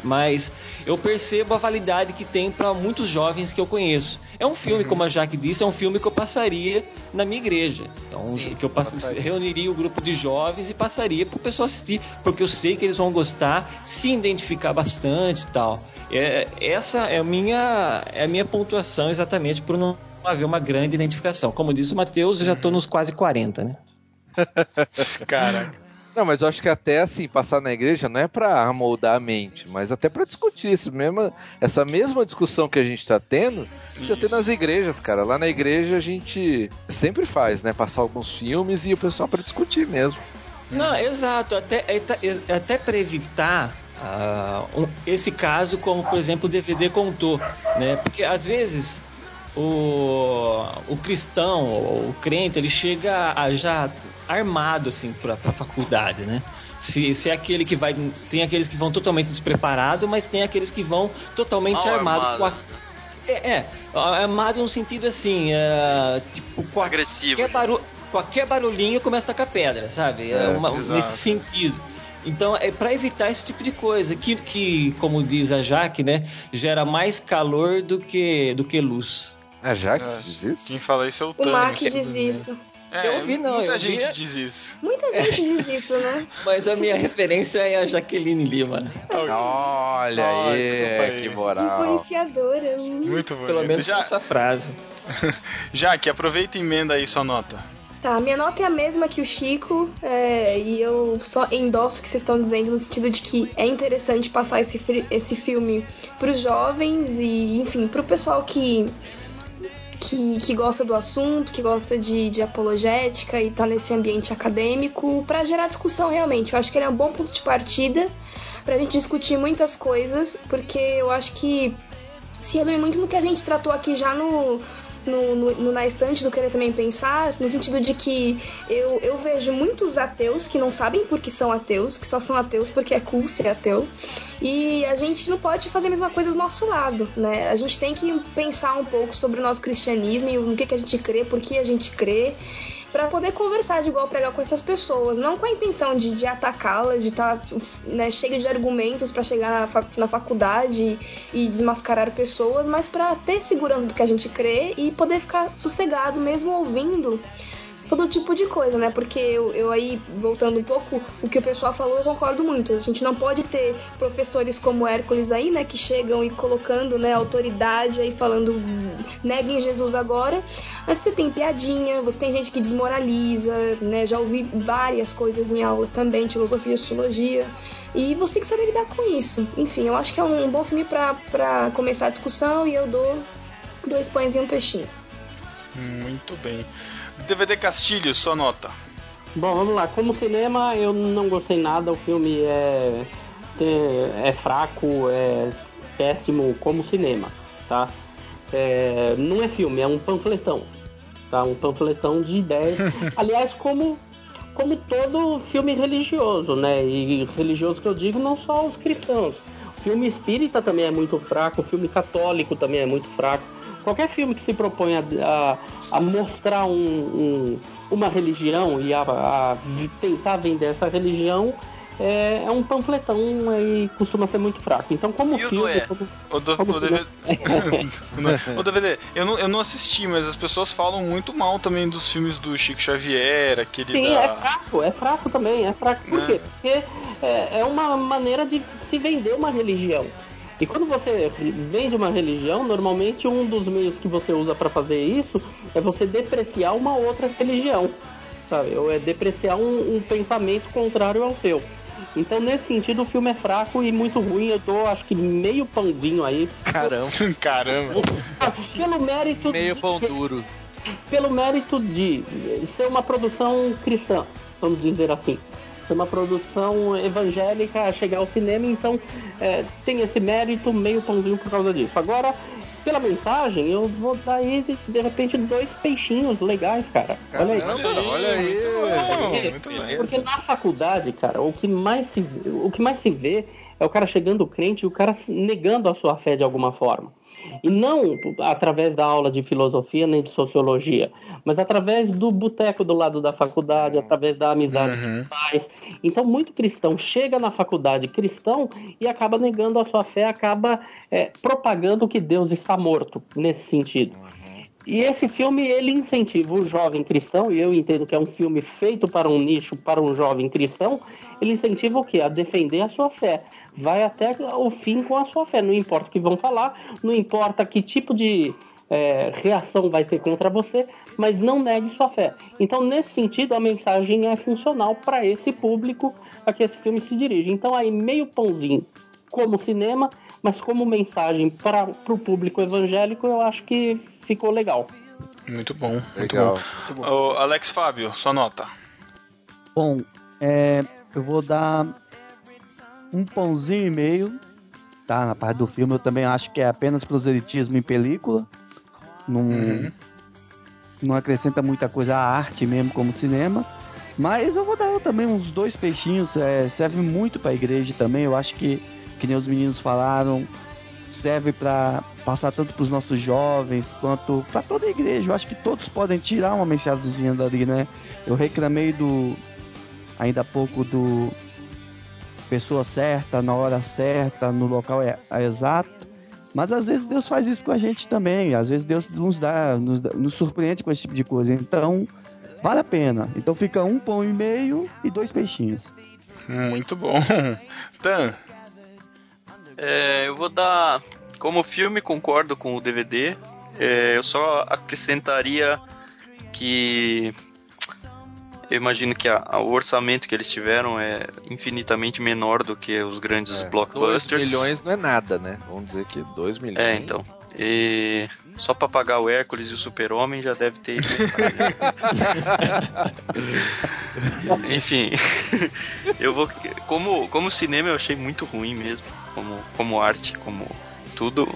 mas eu percebo a validade que tem para muitos jovens que eu conheço. É um filme, como a Jaque disse, é um filme que eu passaria na minha igreja. Um, Sim, que eu passo, reuniria o grupo de jovens e passaria para o pessoal assistir, porque eu sei que eles vão gostar, se identificar bastante e tal. É, essa é a minha, é a minha pontuação exatamente por não haver uma grande identificação. Como disse o Matheus, eu já estou nos quase 40, né? Caraca. Não, mas eu acho que até assim, passar na igreja não é pra moldar a mente, mas até pra discutir esse mesmo, essa mesma discussão que a gente tá tendo, já tem nas igrejas, cara. Lá na igreja a gente sempre faz, né? Passar alguns filmes e o pessoal pra discutir mesmo. Não, exato. Até, até, até para evitar uh, esse caso, como por exemplo o DVD contou, né? Porque às vezes o, o cristão, o crente, ele chega a, já armado assim para a faculdade, né? Se, se é aquele que vai. Tem aqueles que vão totalmente despreparados, mas tem aqueles que vão totalmente armados armado. com a. É, é, armado no sentido assim, é, tipo, com agressivo. Qualquer, barulho, qualquer barulhinho começa a tacar pedra, sabe? É, uma, nesse sentido. Então, é para evitar esse tipo de coisa, que, que, como diz a Jaque, né, gera mais calor do que, do que luz. A Jaque diz isso? Quem fala isso é o O Tânia. Mark diz isso. É, Eu ouvi, não, Muita eu gente diz isso. Muita gente diz isso, né? Mas a minha referência é a Jaqueline Lima. Olha aí, aí. que moral. Influenciadora. hum. Muito bonito. Pelo menos já, essa frase. Jaque, aproveita e emenda aí sua nota. Tá, minha nota é a mesma que o Chico, é, e eu só endosso o que vocês estão dizendo no sentido de que é interessante passar esse, esse filme pros jovens e, enfim, pro pessoal que, que, que gosta do assunto, que gosta de, de apologética e tá nesse ambiente acadêmico, pra gerar discussão realmente. Eu acho que ele é um bom ponto de partida pra gente discutir muitas coisas, porque eu acho que se resume muito no que a gente tratou aqui já no, no, no- no Na Estante do Querer Também Pensar, no sentido de que eu, eu vejo muitos ateus que não sabem por que são ateus, que só são ateus porque é cool ser ateu. E a gente não pode fazer a mesma coisa do nosso lado, né? A gente tem que pensar um pouco sobre o nosso cristianismo e no que, que a gente crê, por que a gente crê para poder conversar de igual pregar com essas pessoas, não com a intenção de, de atacá-las, de estar né, cheio de argumentos para chegar na, fa- na faculdade e desmascarar pessoas, mas para ter segurança do que a gente crê e poder ficar sossegado mesmo ouvindo todo tipo de coisa, né? Porque eu, eu aí, voltando um pouco, o que o pessoal falou, eu concordo muito. A gente não pode ter professores como Hércules aí, né? Que chegam e colocando, né, autoridade aí falando neguem Jesus agora. Mas você tem piadinha, você tem gente que desmoraliza, né? Já ouvi várias coisas em aulas também, filosofia sociologia. E você tem que saber lidar com isso. Enfim, eu acho que é um bom filme pra começar a discussão e eu dou dois pães e um peixinho. Muito bem. DVD Castilho, sua nota. Bom, vamos lá. Como cinema, eu não gostei nada. O filme é, é, é fraco, é péssimo como cinema, tá? É, não é filme, é um panfletão, tá? Um panfletão de ideias. Aliás, como como todo filme religioso, né? E religioso que eu digo, não só os cristãos. O filme espírita também é muito fraco, o filme católico também é muito fraco. Qualquer filme que se propõe a, a, a mostrar um, um- uma religião e a, a tentar vender essa religião é, é um panfletão e costuma ser muito fraco. Então, como E o filme. Noé? como- O, do, Como o DVD. o DVD, eu não, eu não assisti, mas as pessoas falam muito mal também dos filmes do Chico Xavier, aquele Sim, da. é fraco, é fraco também, é fraco. Por É. quê? Porque é, é uma maneira de se vender uma religião. E quando você vende uma religião, normalmente um dos meios que você usa para fazer isso é você depreciar uma outra religião, sabe? Ou é depreciar um, um pensamento contrário ao seu. Então, nesse sentido, o filme é fraco e muito ruim. Eu dou, acho que meio pãozinho aí. Caramba, Caramba. Pelo mérito meio de- pão duro. pelo mérito de ser uma produção cristã, vamos dizer assim. Ser uma produção evangélica, chegar ao cinema, então é, tem esse mérito, meio pãozinho por causa disso. Agora, pela mensagem, eu vou dar aí, de, repente, dois peixinhos legais, cara. Olha aí. Caramba, olha aí. Muito bom, muito bem. Porque na faculdade, cara, o que mais se, o que mais se vê é o cara chegando crente e o cara negando a sua fé de alguma forma. E não através da aula de filosofia nem de sociologia, mas através do boteco do lado da faculdade, através da amizade Uhum. que faz. Então, muito cristão chega na faculdade cristão e acaba negando a sua fé, acaba é, propagando que Deus está morto, nesse sentido. E esse filme, ele incentiva o jovem cristão, e eu entendo que é um filme feito para um nicho, para um jovem cristão, ele incentiva o quê? A defender a sua fé. Vai até o fim com a sua fé. Não importa o que vão falar, não importa que tipo de é, reação vai ter contra você, mas não negue sua fé. Então, nesse sentido, a mensagem é funcional para esse público a que esse filme se dirige. Então, aí, meio pãozinho como cinema, mas como mensagem para o público evangélico, eu acho que ficou legal. Muito bom. Muito Legal. bom. Ô, Alex Fábio, sua nota. Bom, é, eu vou dar um pãozinho e meio, tá? Na parte do filme, eu também acho que é apenas proselitismo em película. Não, não acrescenta muita coisa à arte mesmo como cinema. Mas eu vou dar também uns dois peixinhos, é, serve muito pra igreja também. Eu acho que, que nem os meninos falaram, serve pra passar tanto pros nossos jovens quanto pra toda a igreja. Eu acho que todos podem tirar uma mensagenzinha dali, né? Eu reclamei do ainda há pouco do pessoa certa, na hora certa, no local é, é exato. Mas às vezes Deus faz isso com a gente também. Às vezes Deus nos dá, nos, nos surpreende com esse tipo de coisa. Então, vale a pena. Então fica um pão e meio e dois peixinhos. Muito bom. Tan, É, eu vou dar. Como filme, concordo com o DVD. É, eu só acrescentaria que. Eu imagino que a- a- o orçamento que eles tiveram é infinitamente menor do que os grandes 2 blockbusters. milhões não é nada, né? Vamos dizer que 2 milhões. É, então. E só pra pagar o Hércules e o Super-Homem já deve ter ido metade. Enfim, eu vou. Como, como cinema eu achei muito ruim mesmo. Como, como arte, como tudo.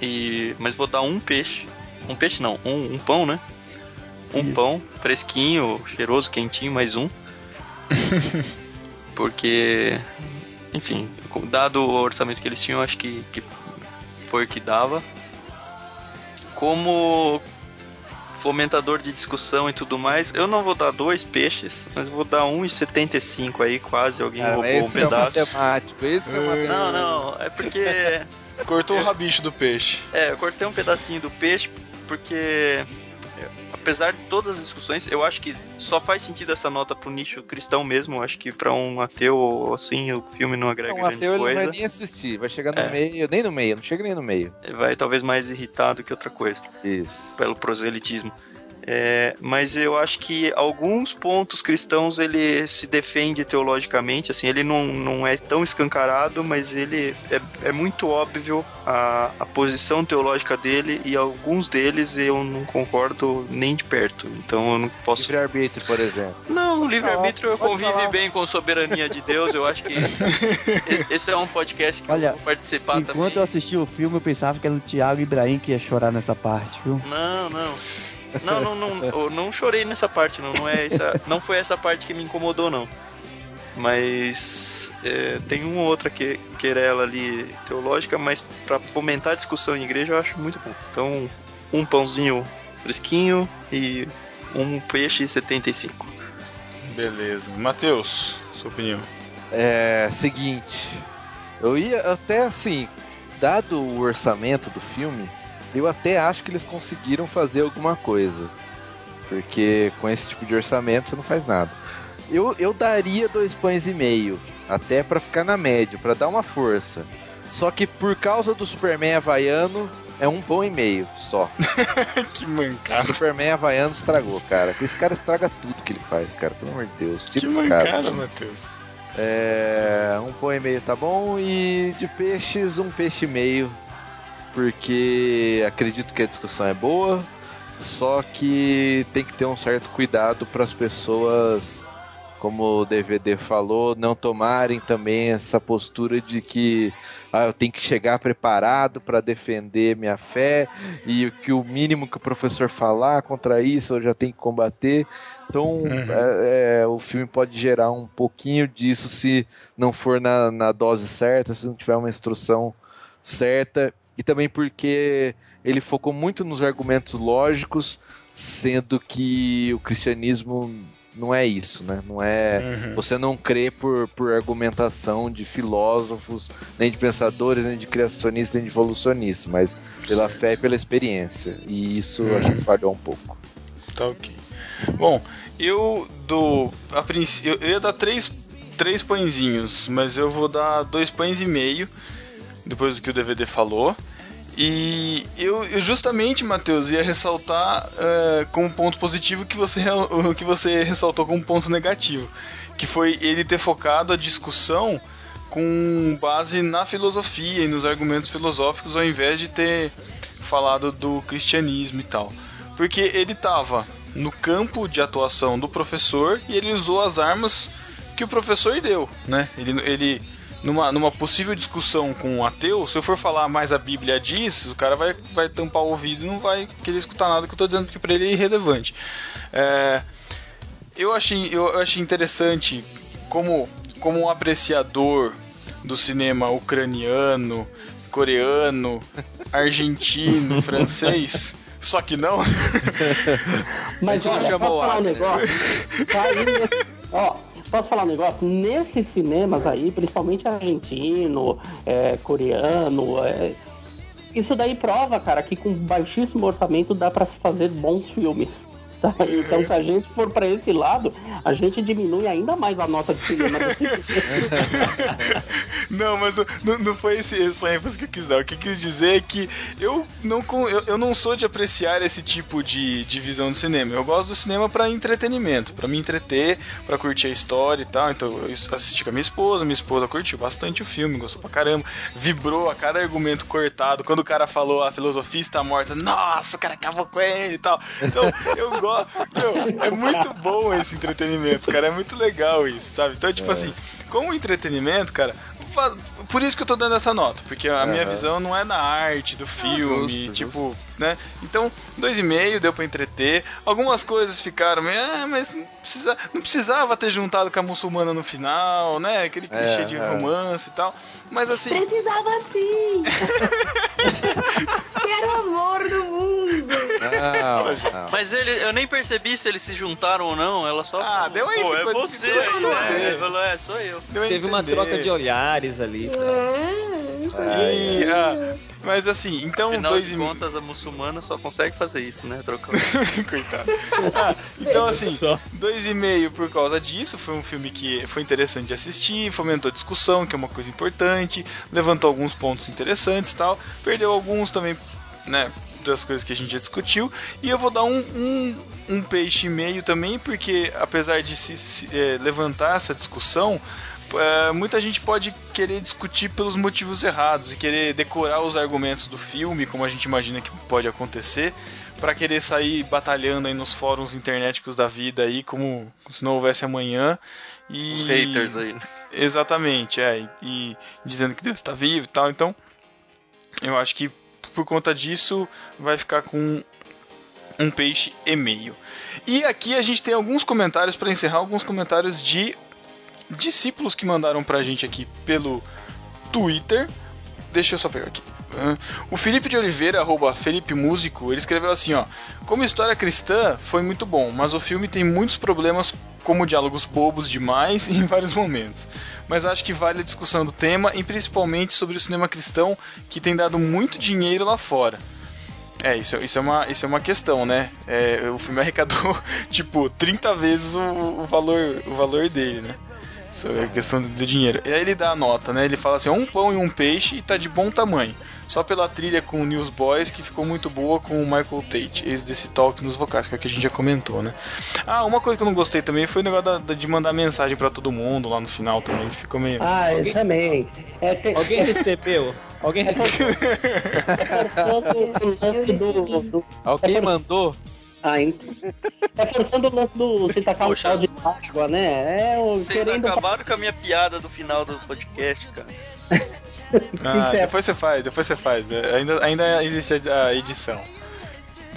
E, mas vou dar um peixe. Um peixe não, um, um pão, né? Um pão fresquinho, cheiroso, quentinho, mais um. Porque, enfim, dado o orçamento que eles tinham, acho que, que foi o que dava. Como fomentador de discussão e tudo mais, eu não vou dar dois peixes, mas vou dar 1,75 aí, quase alguém Cara, roubou esse um é o pedaço. matemático, esse é matemático. Não, não, é porque. cortou o rabicho do peixe. É, eu cortei um pedacinho do peixe porque. Apesar de todas as discussões, eu acho que só faz sentido essa nota pro nicho cristão mesmo. Eu acho que pra um ateu, assim, o filme não agrega Não, grande ateu ele não coisa. vai nem assistir, vai chegar no É. meio, nem no meio, não chega nem no meio. Ele vai talvez mais irritado que outra coisa. Isso. pelo proselitismo. É, mas eu acho que alguns pontos cristãos ele se defende teologicamente, assim, ele não, não é tão escancarado, mas ele é, é muito óbvio a, a posição teológica dele e alguns deles eu não concordo nem de perto. Então eu não posso. Livre-arbítrio, por exemplo. Não, o livre-arbítrio eu Pode convive falar. bem com soberania de Deus, eu acho que esse é um podcast que Olha, eu vou participar Enquanto também. eu assisti o filme, eu pensava que era o Thiago Ibrahim que ia chorar nessa parte, viu? Não, não. Não, não, não, eu não chorei nessa parte, não. Não, é essa, não foi essa parte que me incomodou, não. Mas é, tem uma ou outra que, querela ali teológica, mas pra fomentar a discussão em igreja eu acho muito bom. Então, um pãozinho fresquinho e um peixe 75. Beleza. Matheus, sua opinião. É, seguinte, eu ia até assim, dado o orçamento do filme, eu até acho que eles conseguiram fazer alguma coisa. Porque com esse tipo de orçamento você não faz nada. Eu, eu daria dois pães e meio, até pra ficar na média, pra dar uma força. Só que por causa do Superman havaiano, é um pão e meio só. que O mancada. Superman havaiano estragou, cara. Esse cara estraga tudo que ele faz, cara. Pelo amor de Deus. Que Tira cara. mancada, Matheus. É, um pão e meio tá bom. E de peixes, um peixe e meio. Porque acredito que a discussão é boa. Só que tem que ter um certo cuidado para as pessoas, como o DVD falou, não tomarem também essa postura de que ah, eu tenho que chegar preparado para defender minha fé e que o mínimo que o professor falar contra isso eu já tenho que combater. Então é, é, o filme pode gerar um pouquinho disso se não for na, na dose certa, se não tiver uma instrução certa. E também porque ele focou muito nos argumentos lógicos, sendo que o cristianismo não é isso, né? Não é. Uhum. Você não crê por, por argumentação de filósofos, nem de pensadores, nem de criacionistas, nem de evolucionistas, mas pela fé e pela experiência. E isso Uhum. acho que falhou um pouco. Tá ok. Bom, eu dou. A princ... Eu eu ia dar três, três pãezinhos, mas eu vou dar dois pães e meio, depois do que o DVD falou. E eu, eu justamente, Matheus, ia ressaltar eh, como ponto positivo que você, que você ressaltou como ponto negativo. Que foi ele ter focado a discussão com base na filosofia e nos argumentos filosóficos, ao invés de ter falado do cristianismo e tal. Porque ele estava no campo de atuação do professor e ele usou as armas que o professor deu, né? Ele, ele numa, numa possível discussão com um ateu, se eu for falar mais a Bíblia diz, o cara vai, vai tampar o ouvido e não vai querer escutar nada que eu tô dizendo, porque para ele é irrelevante. É, eu achei, eu achei interessante como, como um apreciador do cinema ucraniano, coreano, argentino, francês. Só que não. Mas olha, chamou posso falar um negócio? Tá aí nesse- ó, posso falar um negócio? Nesses cinemas aí, principalmente argentino, é, coreano, é, isso daí prova, cara, que com baixíssimo orçamento dá pra se fazer bons filmes. Então, se a gente for pra esse lado, a gente diminui ainda mais a nota de cinema. Não, mas não, não foi esse, essa ênfase que eu quis dar. O que eu quis dizer é que eu não, eu, eu não sou de apreciar esse tipo de, de visão do cinema. Eu gosto do cinema pra entretenimento, pra me entreter, pra curtir a história e tal. Então eu assisti com a minha esposa, minha esposa curtiu bastante o filme, gostou pra caramba, vibrou a cada argumento cortado. Quando o cara falou a filosofia está morta, nossa, o cara acabou com ele e tal. Então eu gosto. Meu, é muito bom esse entretenimento, cara. É muito legal isso, sabe? Então, tipo assim, como entretenimento, cara, por isso que eu tô dando essa nota, porque a minha Aham. visão não é na arte do filme, justo, tipo, né? Então, dois e meio deu pra entreter. Algumas coisas ficaram meio, ah, mas não, precisa, não precisava ter juntado com a muçulmana no final, né? Aquele clichê de é. romance e tal. Mas assim, Precisava sim! Quero o amor do mundo! Não, não. Mas ele, eu nem percebi se eles se juntaram ou não. Ela só. Ah, deu aí, Pô, é você aí, né? Ele falou, é, sou eu. deu Teve uma troca de olhares ali. E, ah, mas assim, então Afinal dois de e meio. contas, a muçulmana só consegue fazer isso, né? Trocar. Coitado. Ah, então, assim, dois e meio por causa disso. Foi um filme que foi interessante de assistir, fomentou a discussão, que é uma coisa importante, levantou alguns pontos interessantes e tal. Perdeu alguns também, né? Das coisas que a gente já discutiu. E eu vou dar um, um, um peixe e meio também, porque apesar de se, se, eh, levantar essa discussão. Eh, muita gente pode querer discutir pelos motivos errados e querer decorar os argumentos do filme, como a gente imagina que pode acontecer, Pra querer sair batalhando aí nos fóruns internéticos da vida aí, como se não houvesse amanhã. E... Os haters aí. né? Exatamente, é. E, e dizendo que Deus está vivo e tal. Então, eu acho que por conta disso vai ficar com um peixe e meio. E aqui a gente tem alguns comentários para encerrar, alguns comentários de discípulos que mandaram pra gente aqui pelo Twitter. Deixa eu só pegar aqui. O Felipe de Oliveira, arroba Felipe Músico, ele escreveu assim, ó. Como história cristã, foi muito bom, mas o filme tem muitos problemas, como diálogos bobos demais em vários momentos. Mas acho que vale a discussão do tema, e principalmente sobre o cinema cristão, que tem dado muito dinheiro lá fora. É, isso, isso, é, uma, isso é uma questão, né? É, o filme arrecadou, tipo, 30 vezes o, o valor, o valor dele, né? Isso é questão do, dinheiro. E aí ele dá a nota, né? Ele fala assim: um pão e um peixe e tá de bom tamanho. Só pela trilha com o Newsboys, que ficou muito boa com o Michael Tate, ex desse talk nos vocais, que é o que a gente já comentou, né? Ah, uma coisa que eu não gostei também foi o negócio da- da- de mandar mensagem pra todo mundo lá no final também. Ficou meio. Ah, eu Alguém- também. É, tem, Alguém recebeu? Alguém recebeu? Alguém mandou? Ah, é forçando o lance do você tacar um Poxa. pau de água, né? É o Vocês querendo. acabaram com a minha piada do final do podcast, cara. Ah, depois você faz, depois você faz. É, Ainda, ainda existe a, edição.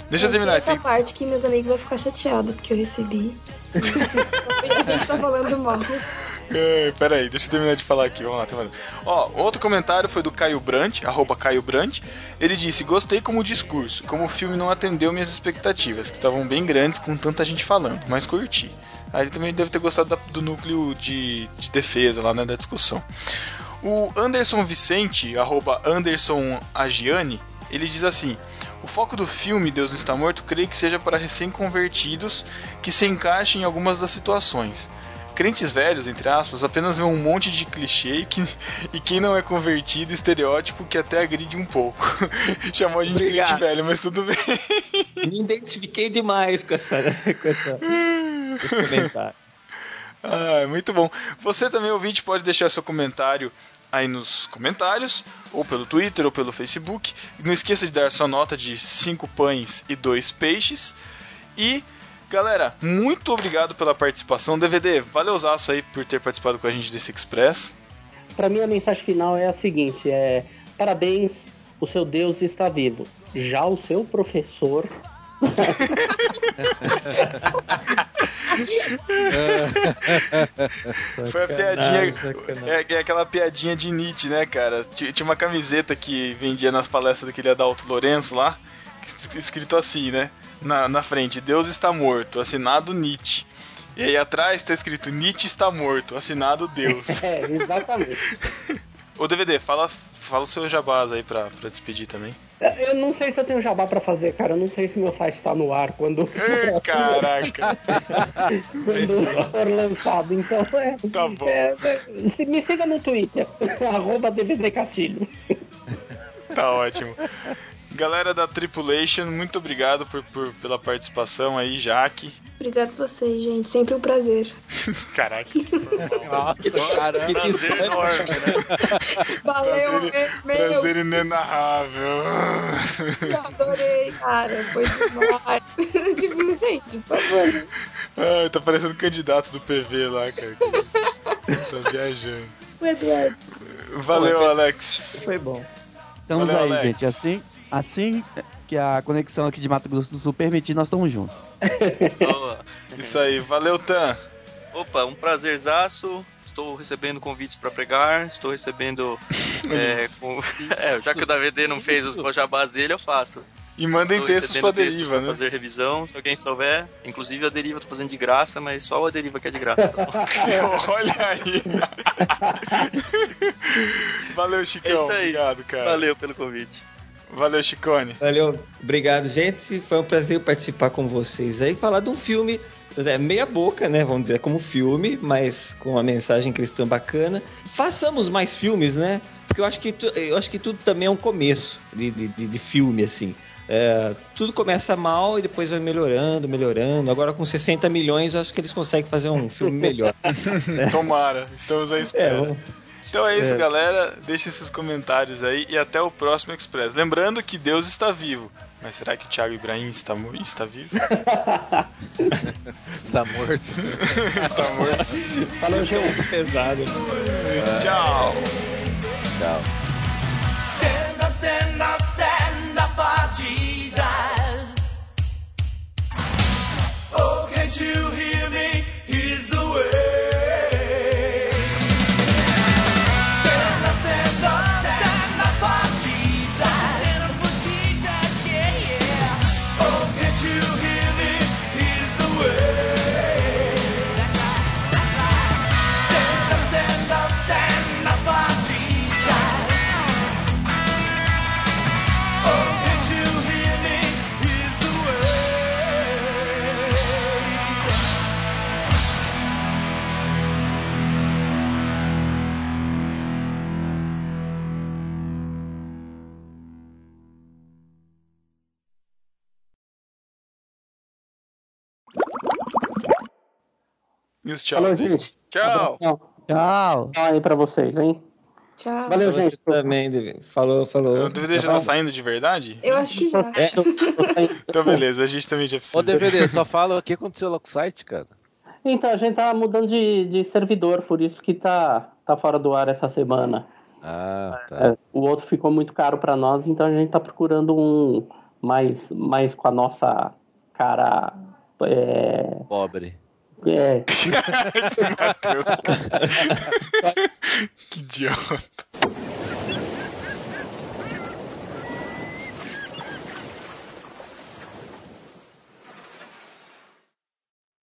Deixa eu terminar. essa Tem, parte que meus amigos vão ficar chateados porque eu recebi. Só porque a gente tá falando mal. É, pera aí, deixa eu terminar de falar aqui. Vamos lá. Ó, outro comentário foi do Caio Brandt, arroba Caio. Ele disse: Gostei como discurso, como o filme não atendeu minhas expectativas, que estavam bem grandes com tanta gente falando, mas curti. Aí ele também deve ter gostado da- do núcleo de, de defesa lá, né, da discussão. O Anderson Vicente, arroba Anderson Agiani, ele diz assim: O foco do filme Deus não está morto, creio que seja para recém-convertidos que se encaixem em algumas das situações. Crentes velhos, entre aspas, apenas vê um monte de clichê e, que, e quem não é convertido, estereótipo que até agride um pouco. Chamou a gente de Obrigado. crente velho, mas tudo bem. Me identifiquei demais com essa, com essa, com esse comentário. Ah, muito bom. Você também, ouvinte, pode deixar seu comentário aí nos comentários, ou pelo Twitter, ou pelo Facebook. Não esqueça de dar sua nota de 5 pães e 2 peixes. E, galera, muito obrigado pela participação. DVD, valeuzaço aí por ter participado com a gente desse Express. Pra mim a mensagem final é a seguinte: é parabéns, o seu Deus está vivo. Já o seu professor Foi a piadinha. É, é aquela piadinha de Nietzsche, né, cara? Ti- Tinha uma camiseta que vendia nas palestras daquele Adalto Lourenço lá, es- escrito assim, né? Na, na frente, Deus está morto, assinado Nietzsche. E aí atrás tá escrito Nietzsche está morto, assinado Deus. É, exatamente. Ô DVD, fala, fala o seu jabás aí pra, pra despedir também. Eu não sei se eu tenho jabá pra fazer, cara. Eu não sei se meu site tá no ar quando, Ê, Caraca, quando for lançado. Então, é. Tá bom. é, é, se- me siga no Twitter, arroba DVD Castilho. tá ótimo. Galera da Tripulation, muito obrigado por, por- pela participação aí, Jaque. Obrigado a vocês, gente. Sempre um prazer. Caraca. Nossa, caramba. Prazer enorme, né? Valeu, Prazer, meu. prazer inenarrável. Eu adorei, cara. Foi demais. tipo, gente, por favor. Ai, tá parecendo candidato do PV lá, cara. Que? Tá viajando. O Eduardo. Valeu, Alex. Foi bom. Estamos Valeu, aí, Alex. gente. Assim, assim que a conexão aqui de Mato Grosso do Sul permitir, nós estamos juntos. Isso aí, valeu, Tan. Opa, um prazerzaço. Estou recebendo convites para pregar, estou recebendo. é, com- é, já que o DVD não fez os jabás dele, eu faço. E mandem textos pra deriva, pra né? fazer revisão, se alguém souber. Inclusive a deriva eu tô fazendo de graça, mas só a deriva que é de graça. tá? Olha aí. Valeu, Chicão. É isso aí. Obrigado, cara. Valeu pelo convite. Valeu, Chicone. Valeu, obrigado, gente. Foi um prazer participar com vocês aí, falar de um filme é, meia boca, né? Vamos dizer, como filme, mas com uma mensagem cristã bacana. Façamos mais filmes, né? Porque eu acho que, tu- eu acho que tudo também é um começo de, de, de- filme, assim. É, tudo começa mal e depois vai melhorando, melhorando. Agora com 60 milhões, eu acho que eles conseguem fazer um filme melhor. Tomara, estamos à É, espera. vamos- Então é isso, É. galera. Deixe esses comentários aí e até o próximo Express. Lembrando que Deus está vivo. Mas será que o Thiago Ibrahim está, está vivo? Está morto. está morto. Falou, Gil. pesado. Tchau. Tchau. Stand up, stand up, stand up for Jesus. Oh, can't you hear me? Os tchau. Falou, gente. Tchau. Tchau. Tchau aí pra vocês, hein? Tchau. Valeu, Você gente. também. Falou, falou. O DVD já tá saindo de verdade? Eu acho que já. É, Então beleza, a gente também já Ô, precisa. DVD, só fala o que aconteceu lá com o site, cara. Então, a gente tá mudando de, de servidor, por isso que tá, tá fora do ar essa semana. Ah, tá. É, o outro ficou muito caro pra nós, então a gente tá procurando um mais, mais com a nossa cara é, Pobre. É, Matheus. que idiota.